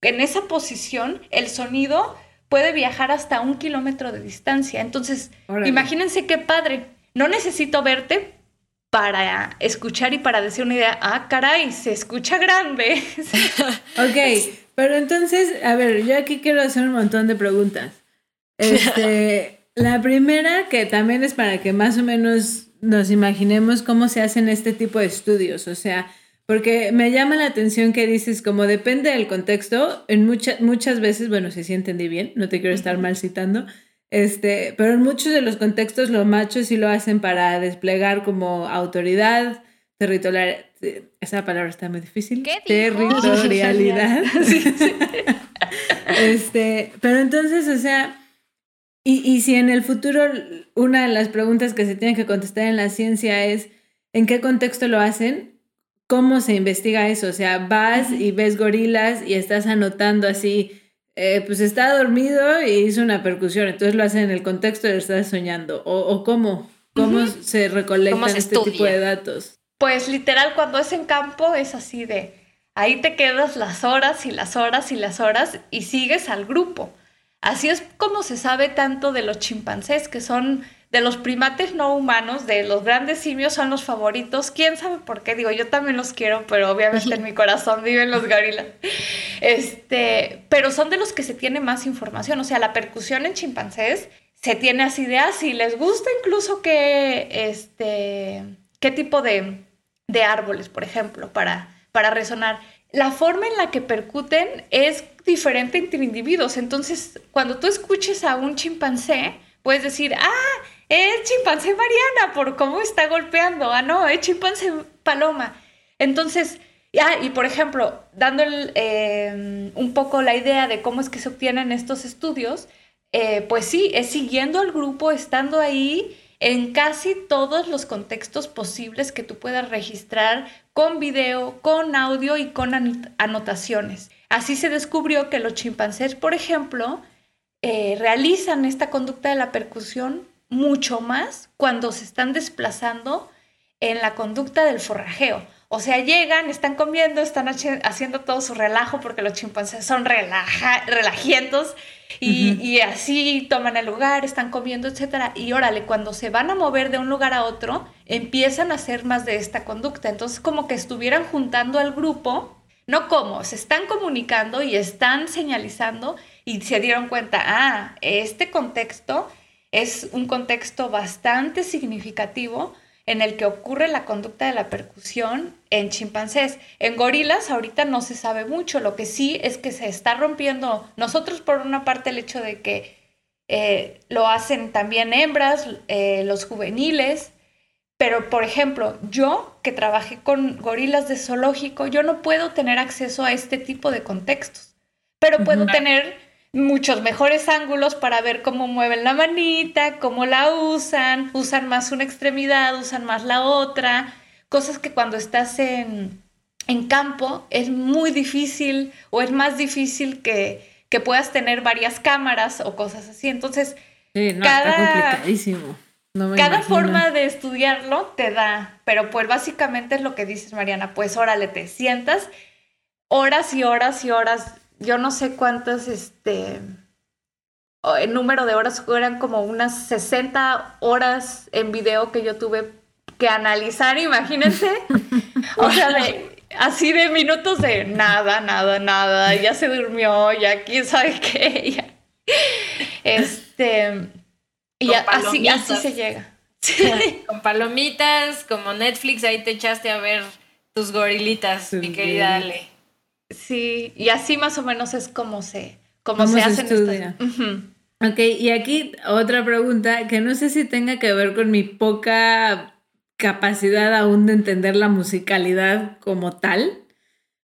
en esa posición, el sonido puede viajar hasta un kilómetro de distancia. Entonces, imagínense qué padre. No necesito verte para escuchar y para decir una idea, ah, caray, se escucha grande. ok, pero entonces, a ver, yo aquí quiero hacer un montón de preguntas. Este, la primera, que también es para que más o menos nos imaginemos cómo se hacen este tipo de estudios, o sea, porque me llama la atención que dices, como depende del contexto, en muchas muchas veces, bueno, si sí entendí bien, no te quiero estar mal citando, este, pero en muchos de los contextos los machos sí lo hacen para desplegar como autoridad, territorial, esa palabra está muy difícil, territorialidad. este, pero entonces, o sea, y, y si en el futuro una de las preguntas que se tienen que contestar en la ciencia es, ¿en qué contexto lo hacen? ¿Cómo se investiga eso? O sea, vas y ves gorilas y estás anotando así, eh, pues está dormido y hizo una percusión, entonces lo hacen en el contexto de estar soñando. ¿O, cómo? ¿Cómo se recolectan este tipo de datos? Pues literal, cuando es en campo es así de, ahí te quedas las horas y las horas y las horas y sigues al grupo. Así es como se sabe tanto de los chimpancés, que son de los primates no humanos, de los grandes simios son los favoritos. ¿Quién sabe por qué? Digo, yo también los quiero, pero obviamente en mi corazón viven los gorilas. Este, pero son de los que se tiene más información. O sea, la percusión en chimpancés se tiene así de así. Les gusta incluso que, este, qué tipo de, de árboles, por ejemplo, para, para resonar. La forma en la que percuten es diferente entre individuos. Entonces, cuando tú escuches a un chimpancé, puedes decir, ah, es chimpancé Mariana por cómo está golpeando. Ah, no, es chimpancé Paloma. Entonces, ah, y por ejemplo, dando em, un poco la idea de cómo es que se obtienen estos estudios, eh, pues sí, es siguiendo al grupo, estando ahí en casi todos los contextos posibles que tú puedas registrar con video, con audio y con anotaciones. Así se descubrió que los chimpancés, por ejemplo, eh, realizan esta conducta de la percusión mucho más cuando se están desplazando en la conducta del forrajeo. O sea, llegan, están comiendo, están haciendo todo su relajo porque los chimpancés son relaja relajientos y, así toman el lugar, están comiendo, etc. Y órale, cuando se van a mover de un lugar a otro, empiezan a hacer más de esta conducta. Entonces, como que estuvieran juntando al grupo, no como, se están comunicando y están señalizando y se dieron cuenta, ah, este contexto es un contexto bastante significativo en el que ocurre la conducta de la percusión en chimpancés. En gorilas ahorita no se sabe mucho, lo que sí es que se está rompiendo, nosotros por una parte el hecho de que eh, lo hacen también hembras, eh, los juveniles, pero por ejemplo, yo que trabajé con gorilas de zoológico, yo no puedo tener acceso a este tipo de contextos, pero puedo tener muchos mejores ángulos para ver cómo mueven la manita, cómo la usan, usan más una extremidad, usan más la otra, cosas que cuando estás en, campo es muy difícil o es más difícil que, puedas tener varias cámaras o cosas así. Entonces, cada, cada forma de estudiarlo te da, pero pues básicamente es lo que dices, Mariana, pues órale, te sientas horas y horas y horas. Yo no sé cuántas, este, el número de horas, eran como unas 60 horas en video que yo tuve que analizar, imagínense. o sea, así de minutos de nada, nada, nada, ya se durmió, ya quién sabe qué, Este, y así, así se llega. Con palomitas, como Netflix, ahí te echaste a ver tus gorilitas, mi querida Ale. Sí, y así más o menos es como se, como se, hace estudia. Ok, y aquí otra pregunta que no sé si tenga que ver con mi poca capacidad aún de entender la musicalidad como tal.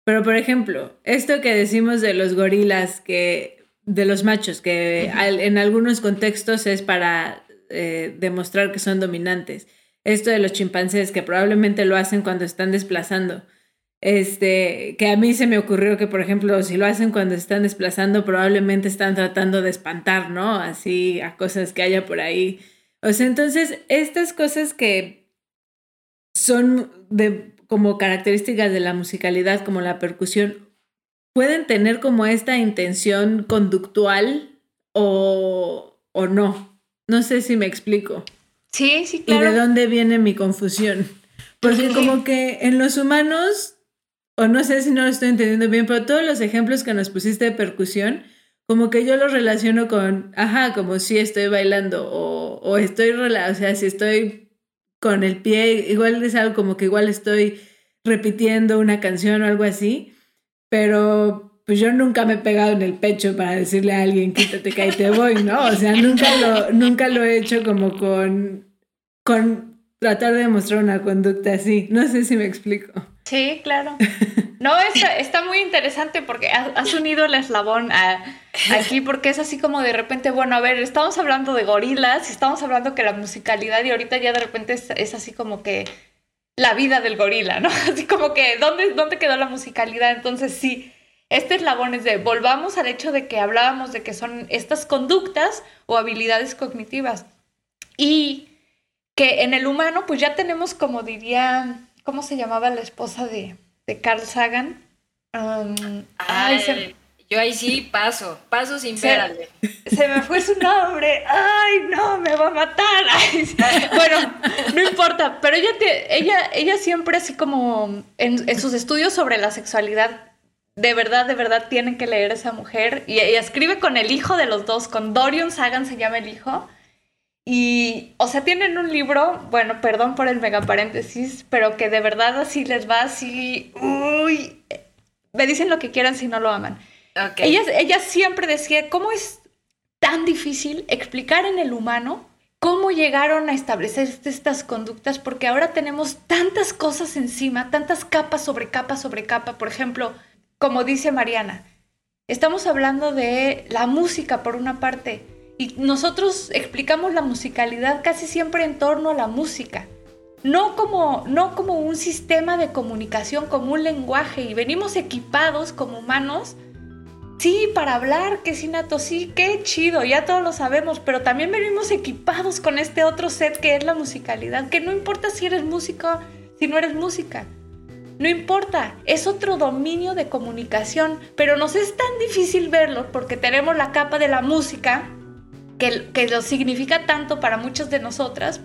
Pero por ejemplo, esto que decimos de los gorilas, que de los machos, que en algunos contextos es para eh, demostrar que son dominantes. Esto de los chimpancés, que probablemente lo hacen cuando están desplazando. Este, que a mí se me ocurrió que, por ejemplo, si lo hacen cuando están desplazando, probablemente están tratando de espantar, ¿no? Así a cosas que haya por ahí. O sea, entonces, estas cosas que son de, como características de la musicalidad, como la percusión, pueden tener como esta intención conductual o, o no. No sé si me explico. Sí, sí, claro. ¿Y de dónde viene mi confusión? Porque como que en los humanos o no sé si no lo estoy entendiendo bien, pero todos los ejemplos que nos pusiste de percusión, como que yo los relaciono con, ajá, como si estoy bailando o, o estoy, o sea, si estoy con el pie, igual es algo como que igual estoy repitiendo una canción o algo así, pero pues yo nunca me he pegado en el pecho para decirle a alguien, quítate que ahí te voy, ¿no? O sea, nunca lo, nunca lo he hecho como con, con tratar de demostrar una conducta así. No sé si me explico. Sí, claro. No, está, está muy interesante porque has unido el eslabón aquí porque es así como de repente, bueno, a ver, estamos hablando de gorilas estamos hablando que la musicalidad y ahorita ya de repente es, así como que la vida del gorila, ¿no? Así como que, ¿dónde, ¿dónde quedó la musicalidad? Entonces sí, este eslabón es de, volvamos al hecho de que hablábamos de que son estas conductas o habilidades cognitivas y que en el humano pues ya tenemos como diría ¿Cómo se llamaba la esposa de, Carl Sagan? Yo ahí sí paso, paso sin ver. Se me fue su nombre. Ay, no, me va a matar. bueno, no importa, pero ella, ella, ella siempre así como en, sus estudios sobre la sexualidad, de verdad, de verdad tienen que leer a esa mujer. Y ella escribe con el hijo de los dos, con Dorian Sagan se llama el hijo. Y, o sea, tienen un libro, bueno, perdón por el mega paréntesis, pero que de verdad así les va así, uy, me dicen lo que quieran si no lo aman. Ella, ella siempre decía, ¿cómo es tan difícil explicar en el humano cómo llegaron a establecer estas conductas? Porque ahora tenemos tantas cosas encima, tantas capas sobre capa sobre capa. Por ejemplo, como dice Mariana, estamos hablando de la música por una parte y nosotros explicamos la musicalidad casi siempre en torno a la música, no como, no como un sistema de comunicación, como un lenguaje, y venimos equipados como humanos, sí, para hablar, que es innato, sí, qué chido, ya todos lo sabemos, pero también venimos equipados con este otro set que es la musicalidad, que no importa si eres músico, si no eres música. No importa, es otro dominio de comunicación, pero nos es tan difícil verlo porque tenemos la capa de la música que, lo significa tanto para muchas de nosotras,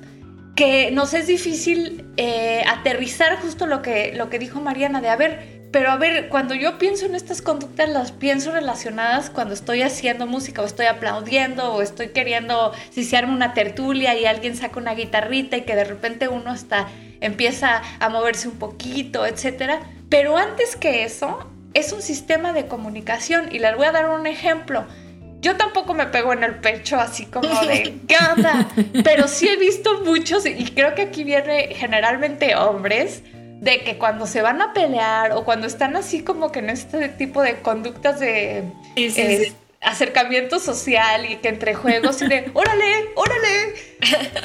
que nos es difícil eh, aterrizar justo lo que, lo que dijo Mariana, de a ver, pero a ver, cuando yo pienso en estas conductas, las pienso relacionadas cuando estoy haciendo música o estoy aplaudiendo o estoy queriendo, si se arma una tertulia y alguien saca una guitarrita y que de repente uno hasta empieza a moverse un poquito, etcétera. Pero antes que eso, es un sistema de comunicación y les voy a dar un ejemplo. Yo tampoco me pego en el pecho así como de, ¿qué onda? Pero sí he visto muchos, y creo que aquí viene generalmente hombres, de que cuando se van a pelear o cuando están así como que en este tipo de conductas de eh, acercamiento social y que entre juegos y de, órale, órale.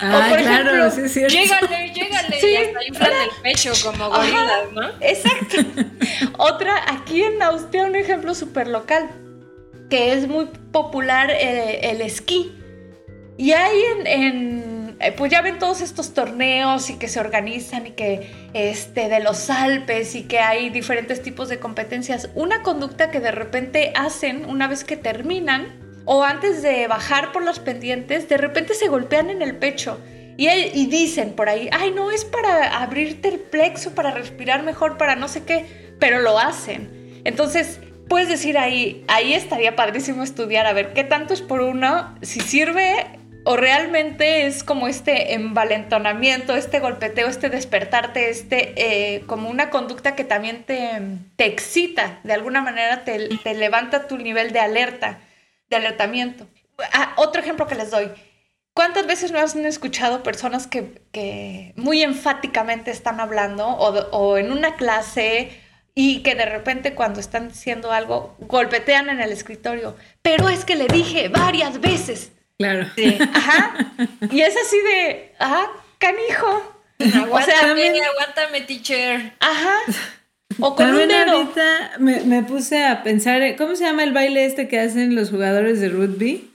Ah, o por claro, ejemplo, sí llégale, llégale. y hasta inflan el pecho como gorilas, ¿no? Exacto. Otra, aquí en Austria, un ejemplo súper local que es muy popular eh, el esquí. Y hay en, eh, pues ya ven todos estos torneos y que se organizan y que este, de los Alpes y que hay diferentes tipos de competencias. Una conducta que de repente hacen una vez que terminan o antes de bajar por las pendientes, de repente se golpean en el pecho. Y, y, dicen por ahí, ay, no, es para abrirte el plexo, para respirar mejor, para no sé qué, pero lo hacen. Entonces, puedes decir ahí, ahí estaría padrísimo estudiar a ver qué tanto es por uno, si sirve o realmente es como este envalentonamiento, este golpeteo, este despertarte, este eh, como una conducta que también te, te excita, de alguna manera te, te, levanta tu nivel de alerta, de alertamiento. Ah, otro ejemplo que les doy. ¿Cuántas veces no han escuchado personas que, que muy enfáticamente están hablando o, o en una clase y que de repente cuando están diciendo algo golpetean en el escritorio. Pero es que le dije varias veces. Claro. Sí. Ajá. Y es así de, ah, canijo. Aguántame, aguántame, teacher. Ajá. O con un dedo. ahorita me, me, puse a pensar, ¿cómo se llama el baile este que hacen los jugadores de rugby?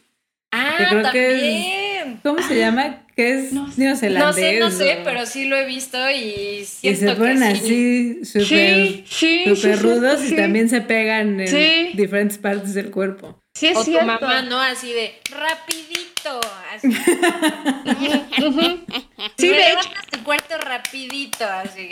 Ah, también. ¿Cómo se llama? Que es no, neozelandés. No sé, no sé, pero sí lo he visto y siento Y se ponen así súper sí, super rudos y también se pegan en diferentes partes del cuerpo. Sí, es o cierto. tu mamá, ¿no? Así de rapidito. Así. sí, de hecho. tu cuarto rapidito, así.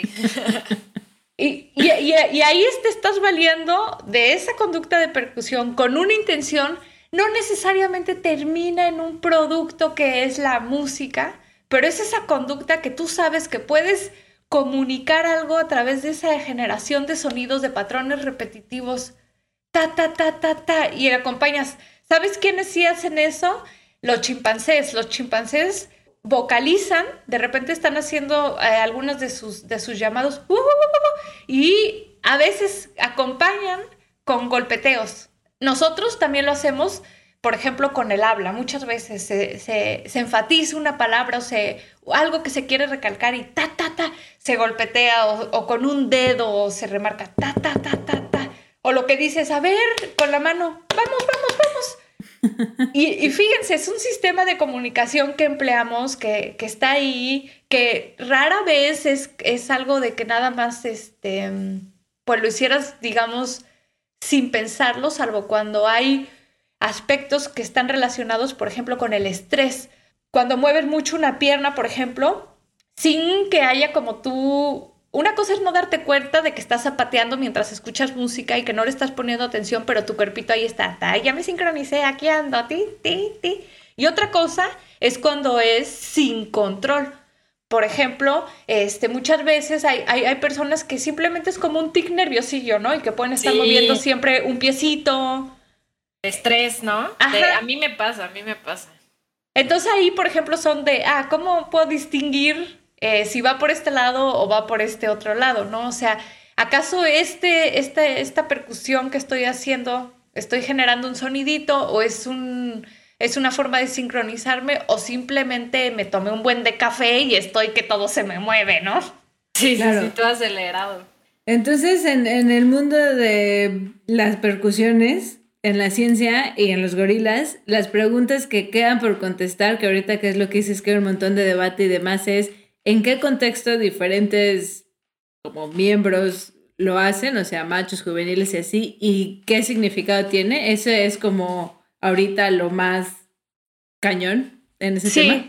Y, y, y, ahí te estás valiendo de esa conducta de percusión con una intención, no necesariamente termina en un producto que es la música, pero es esa conducta que tú sabes que puedes comunicar algo a través de esa generación de sonidos, de patrones repetitivos, ta, ta, ta, ta, ta, y acompañas. ¿Sabes quiénes sí hacen eso? Los chimpancés. Los chimpancés vocalizan, de repente están haciendo eh, algunos de sus, de sus llamados y a veces acompañan con golpeteos. Nosotros también lo hacemos, por ejemplo, con el habla. Muchas veces se, se, enfatiza una palabra o se, algo que se quiere recalcar y ta, ta, ta, se golpetea o, con un dedo se remarca ta, ta, ta, ta, ta. O lo que dices, a ver, con la mano, vamos, vamos, vamos y, fíjense, es un sistema de comunicación que empleamos, que, está ahí, que rara vez es, es, algo de que nada más, este, pues lo hicieras, digamos, sin pensarlo, salvo cuando hay aspectos que están relacionados, por ejemplo, con el estrés. Cuando mueves mucho una pierna, por ejemplo, sin que haya como tú una cosa es no darte cuenta de que estás zapateando mientras escuchas música y que no le estás poniendo atención, pero tu cuerpito ahí está. ya me sincronicé, aquí ando, ti, ti, ti. Y otra cosa es cuando es sin control. Por ejemplo, este, muchas veces hay, hay, personas que simplemente es como un tic nerviosillo, ¿no? Y que pueden estar moviendo siempre un piecito. Estrés, ¿no? a mí me pasa, a mí me pasa. Entonces ahí, por ejemplo, son de, ah, ¿cómo puedo distinguir eh, si va por este lado o va por este otro lado, ¿no? O sea, ¿acaso este, este, esta percusión que estoy haciendo, estoy generando un sonidito o es, un, es una forma de sincronizarme o simplemente me tomé un buen de café y estoy que todo se me mueve, ¿no? Sí, claro. sí, todo acelerado. Entonces, en, en el mundo de las percusiones, en la ciencia y en los gorilas, las preguntas que quedan por contestar, que ahorita que es lo que dices que hay un montón de debate y demás, es en qué contexto diferentes como miembros lo hacen, o sea, machos, juveniles y así, y qué significado tiene. Eso es como ahorita lo más cañón en ese sí, tema.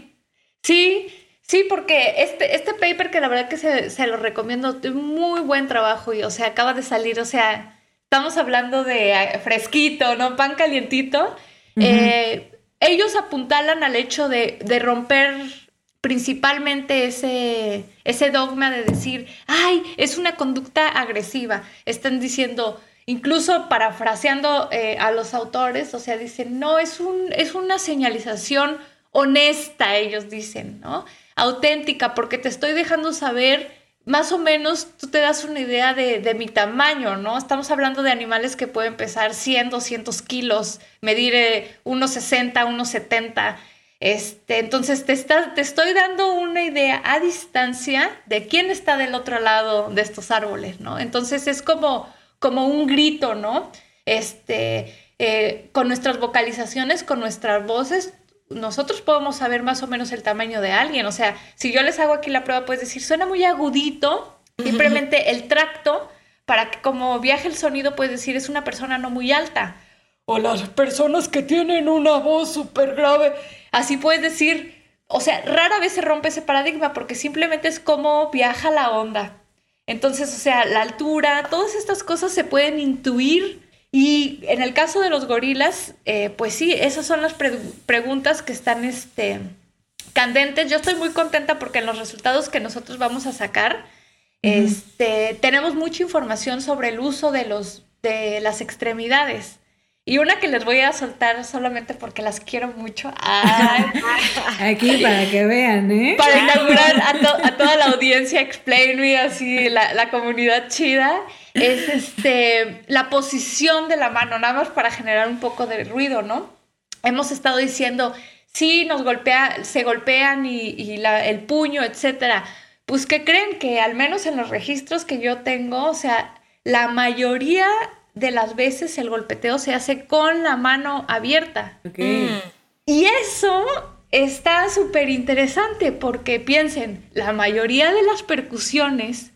Sí, sí, porque este, este paper que la verdad que se, se lo recomiendo, muy buen trabajo y, o sea, acaba de salir, o sea, estamos hablando de eh, fresquito, ¿no? Pan calientito. Eh, ellos apuntalan al hecho de, de romper principalmente ese, ese dogma de decir, ay, es una conducta agresiva. Están diciendo, incluso parafraseando eh, a los autores, o sea, dicen, no, es, un, es una señalización honesta, ellos dicen, ¿no? Auténtica, porque te estoy dejando saber, más o menos tú te das una idea de, de mi tamaño, ¿no? Estamos hablando de animales que pueden pesar 100, 200 kilos, medir eh, 1,60, 1,70 este, entonces te, está, te estoy dando una idea a distancia de quién está del otro lado de estos árboles, ¿no? Entonces es como, como un grito, ¿no? Este, eh, con nuestras vocalizaciones, con nuestras voces, nosotros podemos saber más o menos el tamaño de alguien. O sea, si yo les hago aquí la prueba, puedes decir, suena muy agudito, simplemente el tracto, para que como viaje el sonido, puedes decir, es una persona no muy alta. O las personas que tienen una voz súper grave Así puedes decir, o sea, rara vez se rompe ese paradigma porque simplemente es como viaja la onda. Entonces, o sea, la altura, todas estas cosas se pueden intuir. Y en el caso de los gorilas, eh, pues sí, esas son las preguntas que están este, candentes. Yo estoy muy contenta porque en los resultados que nosotros vamos a sacar, este, tenemos mucha información sobre el uso de, los, de las extremidades. Y una que les voy a soltar solamente porque las quiero mucho. Aquí para que vean, ¿eh? Para inaugurar a, toda la audiencia, Explain Me, así, la, la, comunidad chida, es este, la posición de la mano, nada más para generar un poco de ruido, ¿no? Hemos estado diciendo, sí nos golpea, se golpean y, el puño, etcétera. Pues que creen que al menos en los registros que yo tengo, o sea, la mayoría de las veces el golpeteo se hace con la mano abierta. Mm. Y eso está súper interesante porque piensen, la mayoría de las percusiones,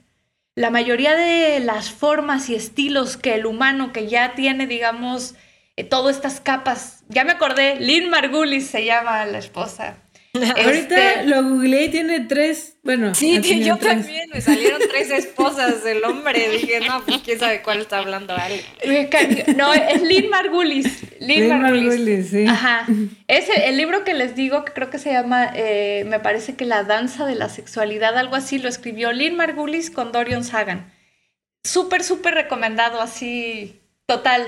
la mayoría de las formas y estilos que el humano que ya tiene, digamos, eh, todas estas capas, ya me acordé, Lynn Margulis se llama la esposa Ahorita este, lo googleé y tiene tres, bueno. Sí, yo también, me salieron tres esposas del hombre. Dije, no, pues quién sabe cuál está hablando Ale. No, es Lynn Margulis. Lynn, Margulis. sí. Ajá. Ese, el libro que les digo, que creo que se llama, eh, me parece que La danza de la sexualidad, algo así, lo escribió Lynn Margulis con Dorian Sagan. Súper, súper recomendado, así, total.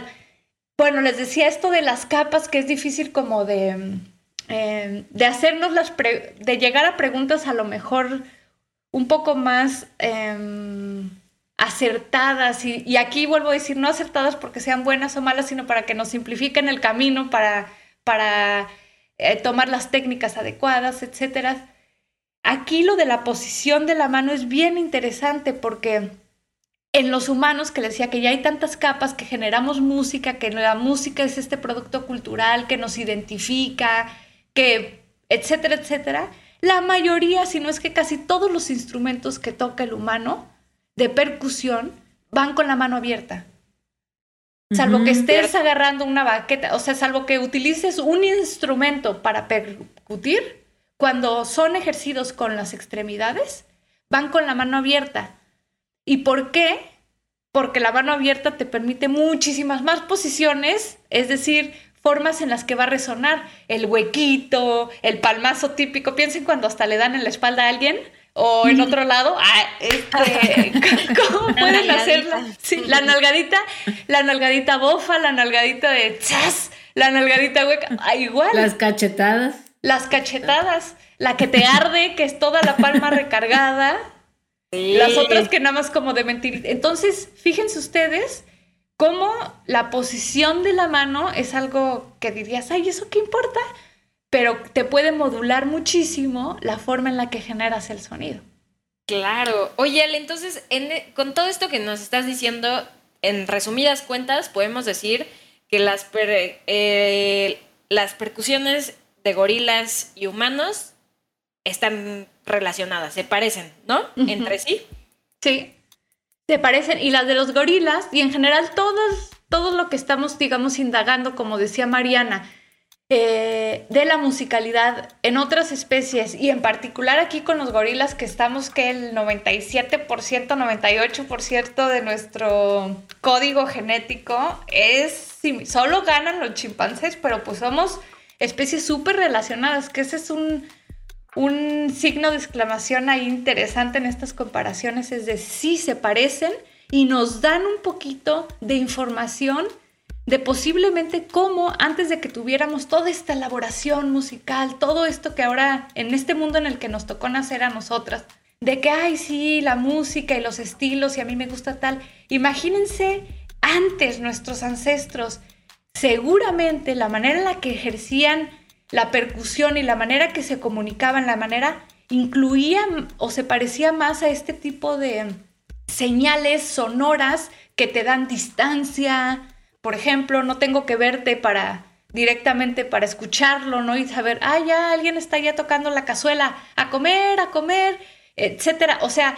Bueno, les decía esto de las capas, que es difícil como de Em, de hacernos las, de llegar a preguntas a lo mejor un poco más em, acertadas y, aquí vuelvo a decir no acertadas porque sean buenas o malas, sino para que nos simplifiquen el camino para, para eh, tomar las técnicas adecuadas, etc. Aquí lo de la posición de la mano es bien interesante porque en los humanos, que decía que ya hay tantas capas, que generamos música, que la música es este producto cultural que nos identifica, que, etcétera, etcétera, la mayoría, si no es que casi todos los instrumentos que toca el humano de percusión van con la mano abierta. Salvo que estés agarrando una baqueta, o sea, salvo que utilices un instrumento para percutir, cuando son ejercidos con las extremidades, van con la mano abierta. ¿Y por qué? Porque la mano abierta te permite muchísimas más posiciones, es decir, formas en las que va a resonar. El huequito, el palmazo típico. Piensen cuando hasta le dan en la espalda a alguien o en otro lado. Ah, este, ¿Cómo pueden hacerlo? Sí, la nalgadita, la nalgadita bofa, la nalgadita de chas, la nalgadita hueca. Ah, igual. Las cachetadas. Las cachetadas. La que te arde, que es toda la palma recargada. Las otras que nada más como de mentir. Entonces, fíjense ustedes cómo la posición de la mano es algo que dirías, ay, ¿eso qué importa? Pero te puede modular muchísimo la forma en la que generas el sonido. Claro. Oye, Ale, entonces, e, con todo esto que nos estás diciendo, en resumidas cuentas, podemos decir que las, eh, las percusiones de gorilas y humanos están relacionadas, se parecen, ¿no? Entre sí. Sí se parecen, y las de los gorilas, y en general todos, todo lo que estamos, digamos, indagando, como decía Mariana, eh, de la musicalidad en otras especies, y en particular aquí con los gorilas, que estamos que el 97%, 98% de nuestro código genético es, solo ganan los chimpancés, pero pues somos especies súper relacionadas, que ese es un un signo de exclamación ahí interesante en estas comparaciones es de sí se parecen y nos dan un poquito de información de posiblemente cómo antes de que tuviéramos toda esta elaboración musical, todo esto que ahora en este mundo en el que nos tocó nacer a nosotras, de que, ay, sí, la música y los estilos y a mí me gusta tal, imagínense antes nuestros ancestros, seguramente la manera en la que ejercían la percusión y la manera que se comunicaban, la manera incluía o se parecía más a este tipo de señales sonoras que te dan distancia. Por ejemplo, no tengo que verte para directamente para escucharlo, ¿no? Y saber, ah, ya alguien está ya tocando la cazuela, a comer, a comer, etcétera. O sea,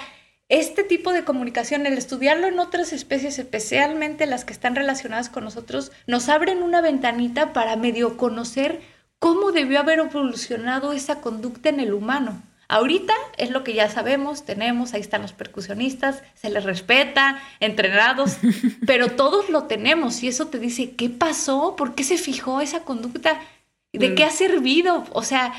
este tipo de comunicación, el estudiarlo en otras especies, especialmente las que están relacionadas con nosotros, nos abren una ventanita para medio conocer cómo debió haber evolucionado esa conducta en el humano. Ahorita es lo que ya sabemos, tenemos, ahí están los percusionistas, se les respeta, entrenados, pero todos lo tenemos y eso te dice, ¿qué pasó? ¿Por qué se fijó esa conducta? ¿De qué mm. ha servido? O sea...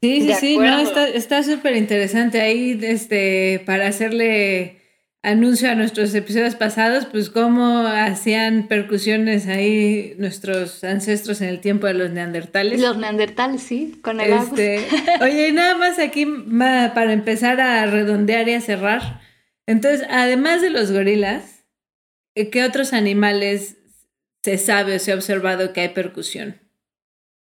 Sí, sí, sí, no, está súper interesante ahí este, para hacerle anuncio a nuestros episodios pasados, pues cómo hacían percusiones ahí nuestros ancestros en el tiempo de los neandertales. Los neandertales, sí, con el este, Oye, y nada más aquí para empezar a redondear y a cerrar. Entonces, además de los gorilas, ¿qué otros animales se sabe o se ha observado que hay percusión?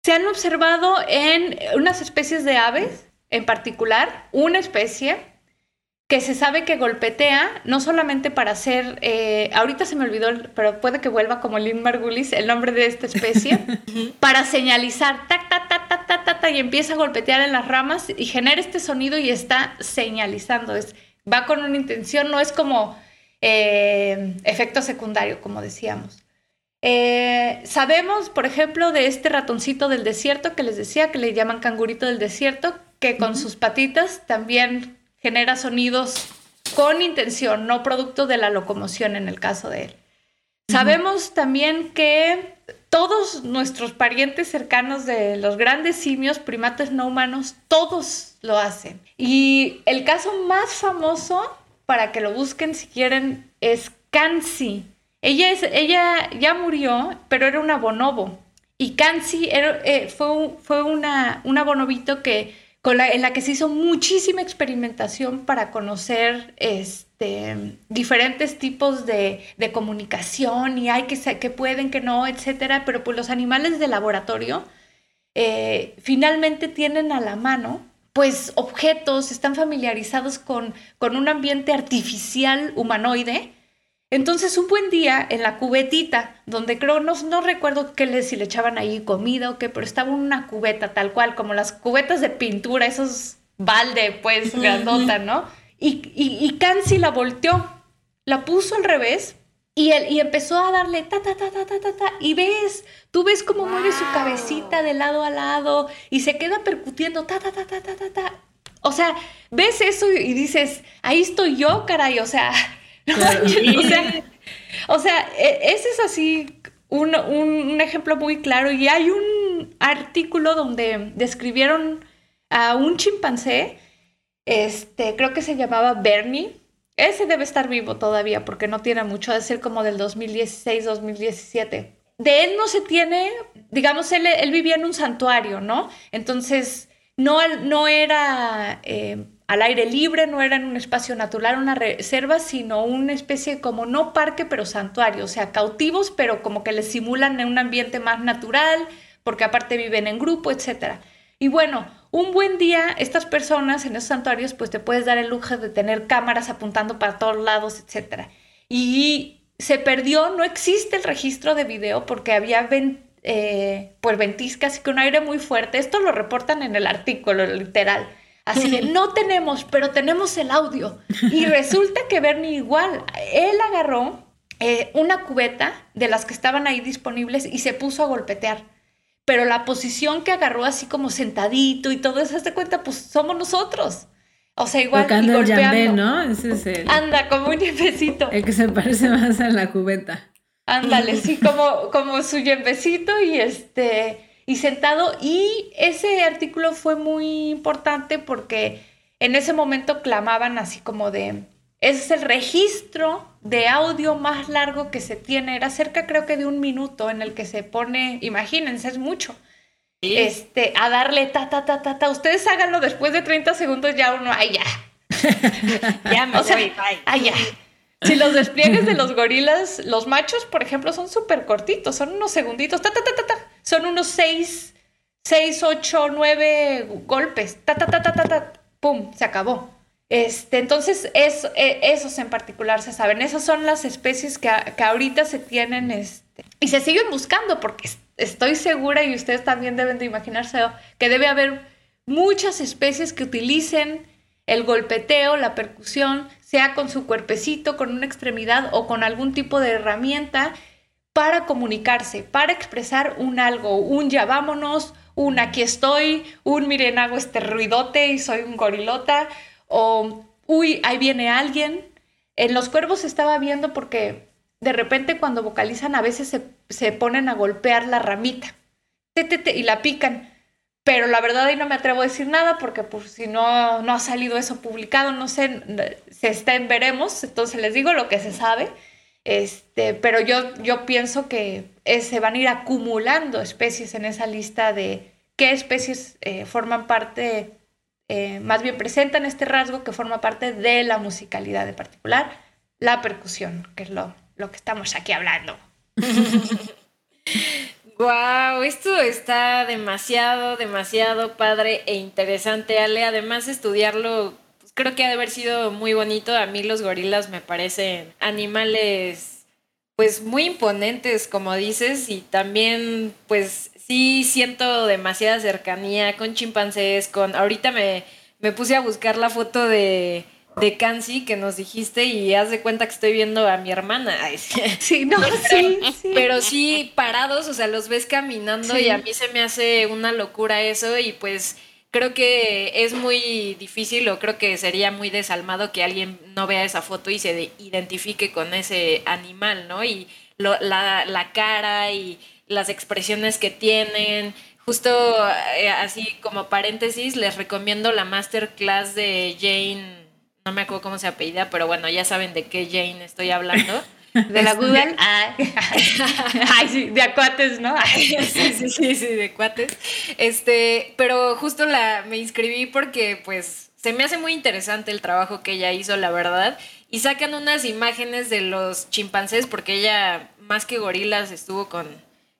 se han observado en unas especies de aves, en particular, una especie que se sabe que golpetea, no solamente para hacer, eh, ahorita se me olvidó, pero puede que vuelva como Lynn Margulis, el nombre de esta especie, para señalizar, tac, tac, tac, tac, tac, tac, y empieza a golpetear en las ramas y genera este sonido y está señalizando. Es, va con una intención, no es como eh, efecto secundario, como decíamos. Eh, sabemos, por ejemplo, de este ratoncito del desierto que les decía, que le llaman cangurito del desierto, que con sus patitas también genera sonidos con intención, no producto de la locomoción en el caso de él. Sabemos también que todos nuestros parientes cercanos de los grandes simios, primates no humanos, todos lo hacen. Y el caso más famoso, para que lo busquen si quieren, es Kansi. Ella, es, ella ya murió, pero era una bonobo. Y Kansi eh, fue, fue una, una bonobito que en la que se hizo muchísima experimentación para conocer este, diferentes tipos de, comunicación y hay que, que pueden, que no, etcétera, pero pues los animales de laboratorio eh, finalmente tienen a la mano pues objetos, están familiarizados con, con un ambiente artificial humanoide entonces, un buen día en la cubetita, donde creo, no, no recuerdo qué le, si le echaban ahí comida o qué, pero estaba una cubeta tal cual, como las cubetas de pintura, esos balde, pues, grandota, ¿no? Y, y, Kansi la volteó, la puso al revés y, él, y empezó a darle ta, ta, ta, ta, ta, ta, ta, y ves, tú ves cómo mueve su cabecita de lado a lado y se queda percutiendo ta, ta, ta, ta, ta, ta, ta. O sea, ves eso y dices, ahí estoy yo, caray, o sea, o, sea, e, ese es así un, ejemplo muy claro. Y hay un artículo donde describieron a un chimpancé, este, creo que se llamaba Bernie. Ese debe estar vivo todavía porque no tiene mucho, de ser como del 2016-2017. De él no se tiene, digamos, él, él, vivía en un santuario, ¿no? Entonces, no, no era... Eh, al aire libre, no era en un espacio natural, una reserva, sino una especie como no parque, pero santuario, o sea, cautivos, pero como que les simulan en un ambiente más natural, porque aparte viven en grupo, etc. Y bueno, un buen día, estas personas en esos santuarios, pues te puedes dar el lujo de tener cámaras apuntando para todos lados, etc. Y se perdió, no existe el registro de video porque había eh, pues ventiscas y con aire muy fuerte. Esto lo reportan en el artículo, literal. Así de, no tenemos, pero tenemos el audio. Y resulta que Bernie igual, él agarró eh, una cubeta de las que estaban ahí disponibles y se puso a golpetear. Pero la posición que agarró así como sentadito y todo eso, de cuenta, pues somos nosotros. O sea, igual y golpeando. ¿no? Ese es el... Anda, como un yembecito. El que se parece más a la cubeta. Ándale, sí, como, como su yembecito y este y sentado. Y ese artículo fue muy importante porque en ese momento clamaban así como de, ese es el registro de audio más largo que se tiene. Era cerca creo que de un minuto en el que se pone, imagínense, es mucho. Este, a darle ta, ta, ta, ta, ta. Ustedes háganlo después de 30 segundos, ya uno, ay, ya. ya me voy, Ay, ya. Si los despliegues de los gorilas, los machos, por ejemplo, son súper cortitos, son unos segunditos, ta, ta, ta, ta, ta. Son unos seis, seis, ocho, nueve golpes, ta, ta, ta, ta, ta, ta, pum, se acabó. Este, entonces, es, e, esos en particular se saben. Esas son las especies que, que ahorita se tienen este, y se siguen buscando porque estoy segura y ustedes también deben de imaginarse que debe haber muchas especies que utilicen el golpeteo, la percusión, sea con su cuerpecito, con una extremidad o con algún tipo de herramienta para comunicarse, para expresar un algo, un ya vámonos, un aquí estoy, un miren hago este ruidote y soy un gorilota, o uy, ahí viene alguien. En los cuervos estaba viendo porque de repente cuando vocalizan a veces se, se ponen a golpear la ramita y la pican pero la verdad ahí no me atrevo a decir nada porque pues si no, no ha salido eso publicado, no sé, se está en veremos, entonces les digo lo que se sabe, este, pero yo, yo pienso que se van a ir acumulando especies en esa lista de qué especies eh, forman parte, eh, más bien presentan este rasgo que forma parte de la musicalidad en particular, la percusión, que es lo, lo que estamos aquí hablando. Wow, esto está demasiado, demasiado padre e interesante, Ale. Además, estudiarlo creo que ha de haber sido muy bonito. A mí los gorilas me parecen animales, pues muy imponentes, como dices, y también, pues sí siento demasiada cercanía con chimpancés, con. Ahorita me, me puse a buscar la foto de de Kansi que nos dijiste y haz de cuenta que estoy viendo a mi hermana. Sí, no, sí, sí. Pero sí parados, o sea, los ves caminando y a mí se me hace una locura eso y pues creo que es muy difícil o creo que sería muy desalmado que alguien no vea esa foto y se identifique con ese animal, ¿no? Y la, la cara y las expresiones que tienen. Justo eh, así como paréntesis, les recomiendo la masterclass de Jane no me acuerdo cómo se apellida, pero bueno, ya saben de qué Jane estoy hablando. De la Google. Ay, sí, de acuates, ¿no? sí, sí, sí, sí, de acuates. Este, pero justo la me inscribí porque pues se me hace muy interesante el trabajo que ella hizo, la verdad. Y sacan unas imágenes de los chimpancés, porque ella, más que gorilas, estuvo con,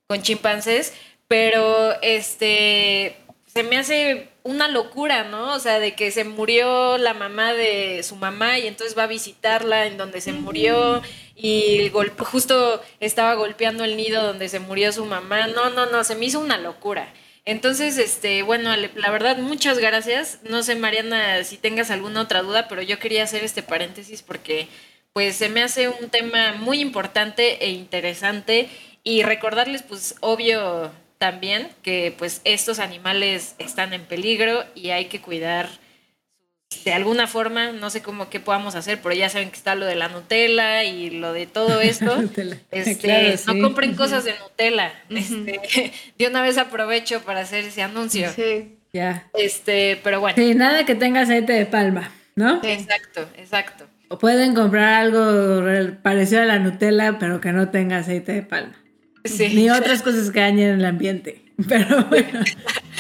con chimpancés. Pero este se me hace una locura, ¿no? O sea, de que se murió la mamá de su mamá y entonces va a visitarla en donde se murió y justo estaba golpeando el nido donde se murió su mamá. No, no, no, se me hizo una locura. Entonces, este, bueno, la verdad, muchas gracias. No sé, Mariana, si tengas alguna otra duda, pero yo quería hacer este paréntesis porque pues se me hace un tema muy importante e interesante y recordarles, pues, obvio, también que pues estos animales están en peligro y hay que cuidar de alguna forma, no sé cómo qué podamos hacer, pero ya saben que está lo de la Nutella y lo de todo esto. este, No compren cosas de Nutella. este, de una vez aprovecho para hacer ese anuncio. Sí. Ya. Este, pero bueno. Sí, nada que tenga aceite de palma, ¿no? Exacto, exacto. O pueden comprar algo parecido a la Nutella, pero que no tenga aceite de palma. Ni otras cosas que dañen el ambiente. Pero bueno,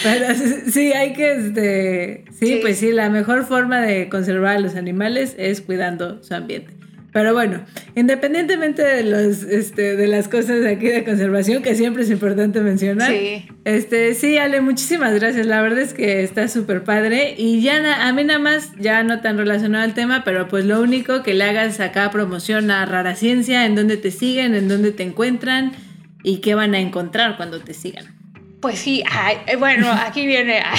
pero sí, hay que, este, sí, pues sí, la mejor forma de conservar a los animales es cuidando su ambiente. Pero bueno, independientemente de los, este, de las cosas de aquí de conservación, que siempre es importante mencionar. Sí. Este, sí, Ale, muchísimas gracias. La verdad es que está súper padre. Y ya a mí nada más, ya no tan relacionado al tema, pero pues lo único que le hagas acá promoción a Rara Ciencia, en dónde te siguen, en dónde te encuentran y qué van a encontrar cuando te sigan. Pues sí, eh, bueno, aquí viene.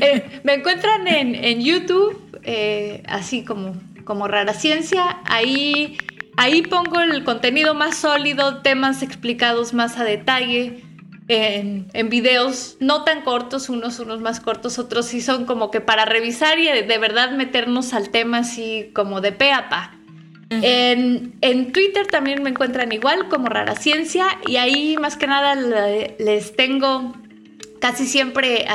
Eh, me encuentran en, YouTube, eh, así como, como Rara Ciencia. Ahí, ahí pongo el contenido más sólido, temas explicados más a detalle. En, en, videos no tan cortos, unos, unos más cortos, otros sí son como que para revisar y de verdad meternos al tema así como de pe a pa en, Twitter también me encuentran igual como Rara Ciencia y ahí más que nada les tengo casi siempre,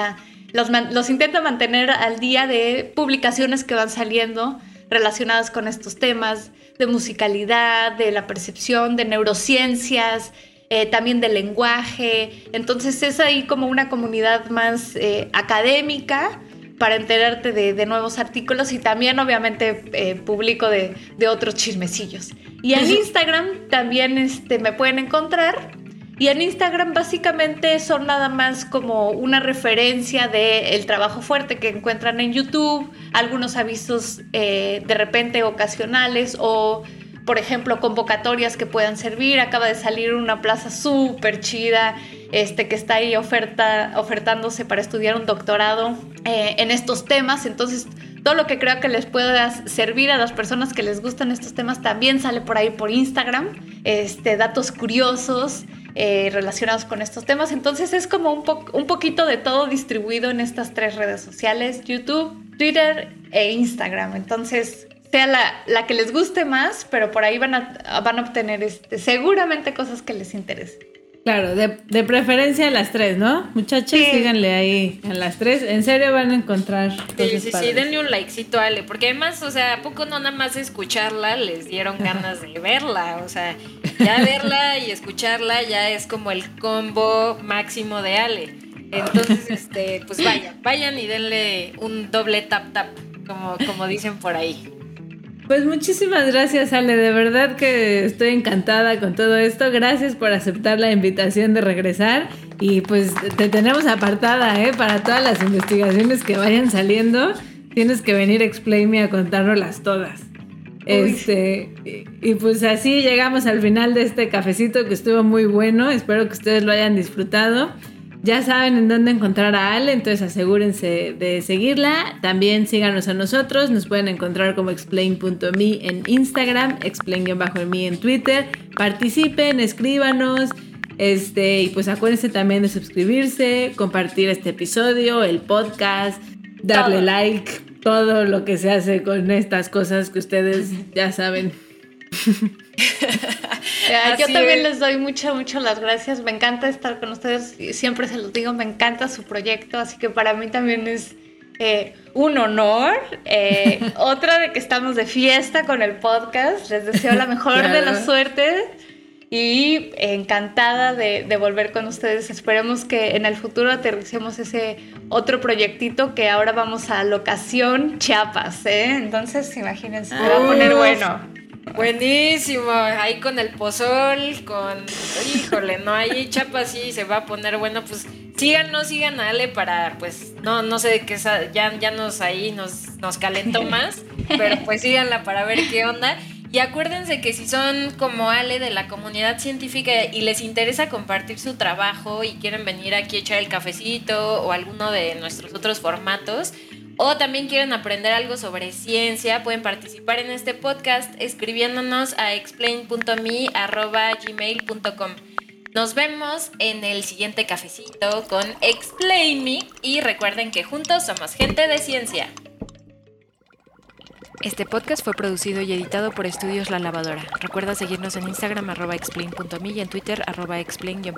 los, los intento mantener al día de publicaciones que van saliendo relacionadas con estos temas de musicalidad, de la percepción, de neurociencias, eh, también del lenguaje. Entonces es ahí como una comunidad más eh, académica para enterarte de, nuevos artículos y también obviamente eh, publico de, otros chismecillos. Y en Instagram también este, me pueden encontrar. Y en Instagram básicamente son nada más como una referencia del trabajo fuerte que encuentran en YouTube, algunos avisos eh, de repente ocasionales o por ejemplo, convocatorias que puedan servir. Acaba de salir una plaza súper chida este, que está ahí oferta, ofertándose para estudiar un doctorado eh, en estos temas. Entonces, todo lo que creo que les pueda servir a las personas que les gustan estos temas también sale por ahí por Instagram. Este, datos curiosos. Eh, relacionados con estos temas. Entonces es como un, un poquito de todo distribuido en estas tres redes sociales, YouTube, Twitter e Instagram. Entonces sea la, que les guste más, pero por ahí van a, van a obtener este, seguramente cosas que les interesen. Claro, de, preferencia a las tres, ¿no? Muchachos, síganle ahí a las tres. En serio van a encontrar. Sí, sí, sí, denle un likecito a Ale, porque además, o sea, ¿a poco no nada más escucharla les dieron ganas de verla? O sea, ya verla y escucharla ya es como el combo máximo de Ale. Entonces, este, pues vayan, vayan y denle un doble tap tap, como, como dicen por ahí. Pues muchísimas gracias, Ale. De verdad que estoy encantada con todo esto. Gracias por aceptar la invitación de regresar. Y pues te tenemos apartada, ¿eh? Para todas las investigaciones que vayan saliendo. Tienes que venir a Explain Me a contárnoslas todas. Este, y, y, pues así llegamos al final de este cafecito que estuvo muy bueno. Espero que ustedes lo hayan disfrutado. Ya saben en dónde encontrar a Ale, entonces asegúrense de seguirla. También síganos a nosotros, nos pueden encontrar como explain.me en Instagram, explain-me en Twitter. Participen, escríbanos. Este, y pues acuérdense también de suscribirse, compartir este episodio, el podcast, darle like, todo lo que se hace con estas cosas que ustedes ya saben. Yo también les doy muchas, muchas las gracias. Me encanta estar con ustedes. Siempre se los digo, me encanta su proyecto. Así que para mí también es eh, un honor. Eh, otra de que estamos de fiesta con el podcast. Les deseo la mejor de las suertes. Y encantada de, de, volver con ustedes. Esperemos que en el futuro aterricemos ese otro proyectito que ahora vamos a locación Chiapas. ¿eh? Entonces, imagínense, se va a poner bueno. Buenísimo, ahí con el pozol, con... Híjole, no, ahí chapa sí se va a poner bueno, pues síganos, sigan a Ale para, pues, no, no sé de qué, ya, ya nos ahí nos, nos calentó más, pero pues síganla para ver qué onda. Y acuérdense que si son como Ale de la comunidad científica y les interesa compartir su trabajo y quieren venir aquí a echar el cafecito o alguno de nuestros otros formatos, o también quieren aprender algo sobre ciencia, pueden participar en este podcast escribiéndonos a explain.me.gmail.com. Nos vemos en el siguiente cafecito con Explain Me y recuerden que juntos somos gente de ciencia. Este podcast fue producido y editado por Estudios La Lavadora. Recuerda seguirnos en Instagram arroba explain.me y en Twitter arroba explain-me.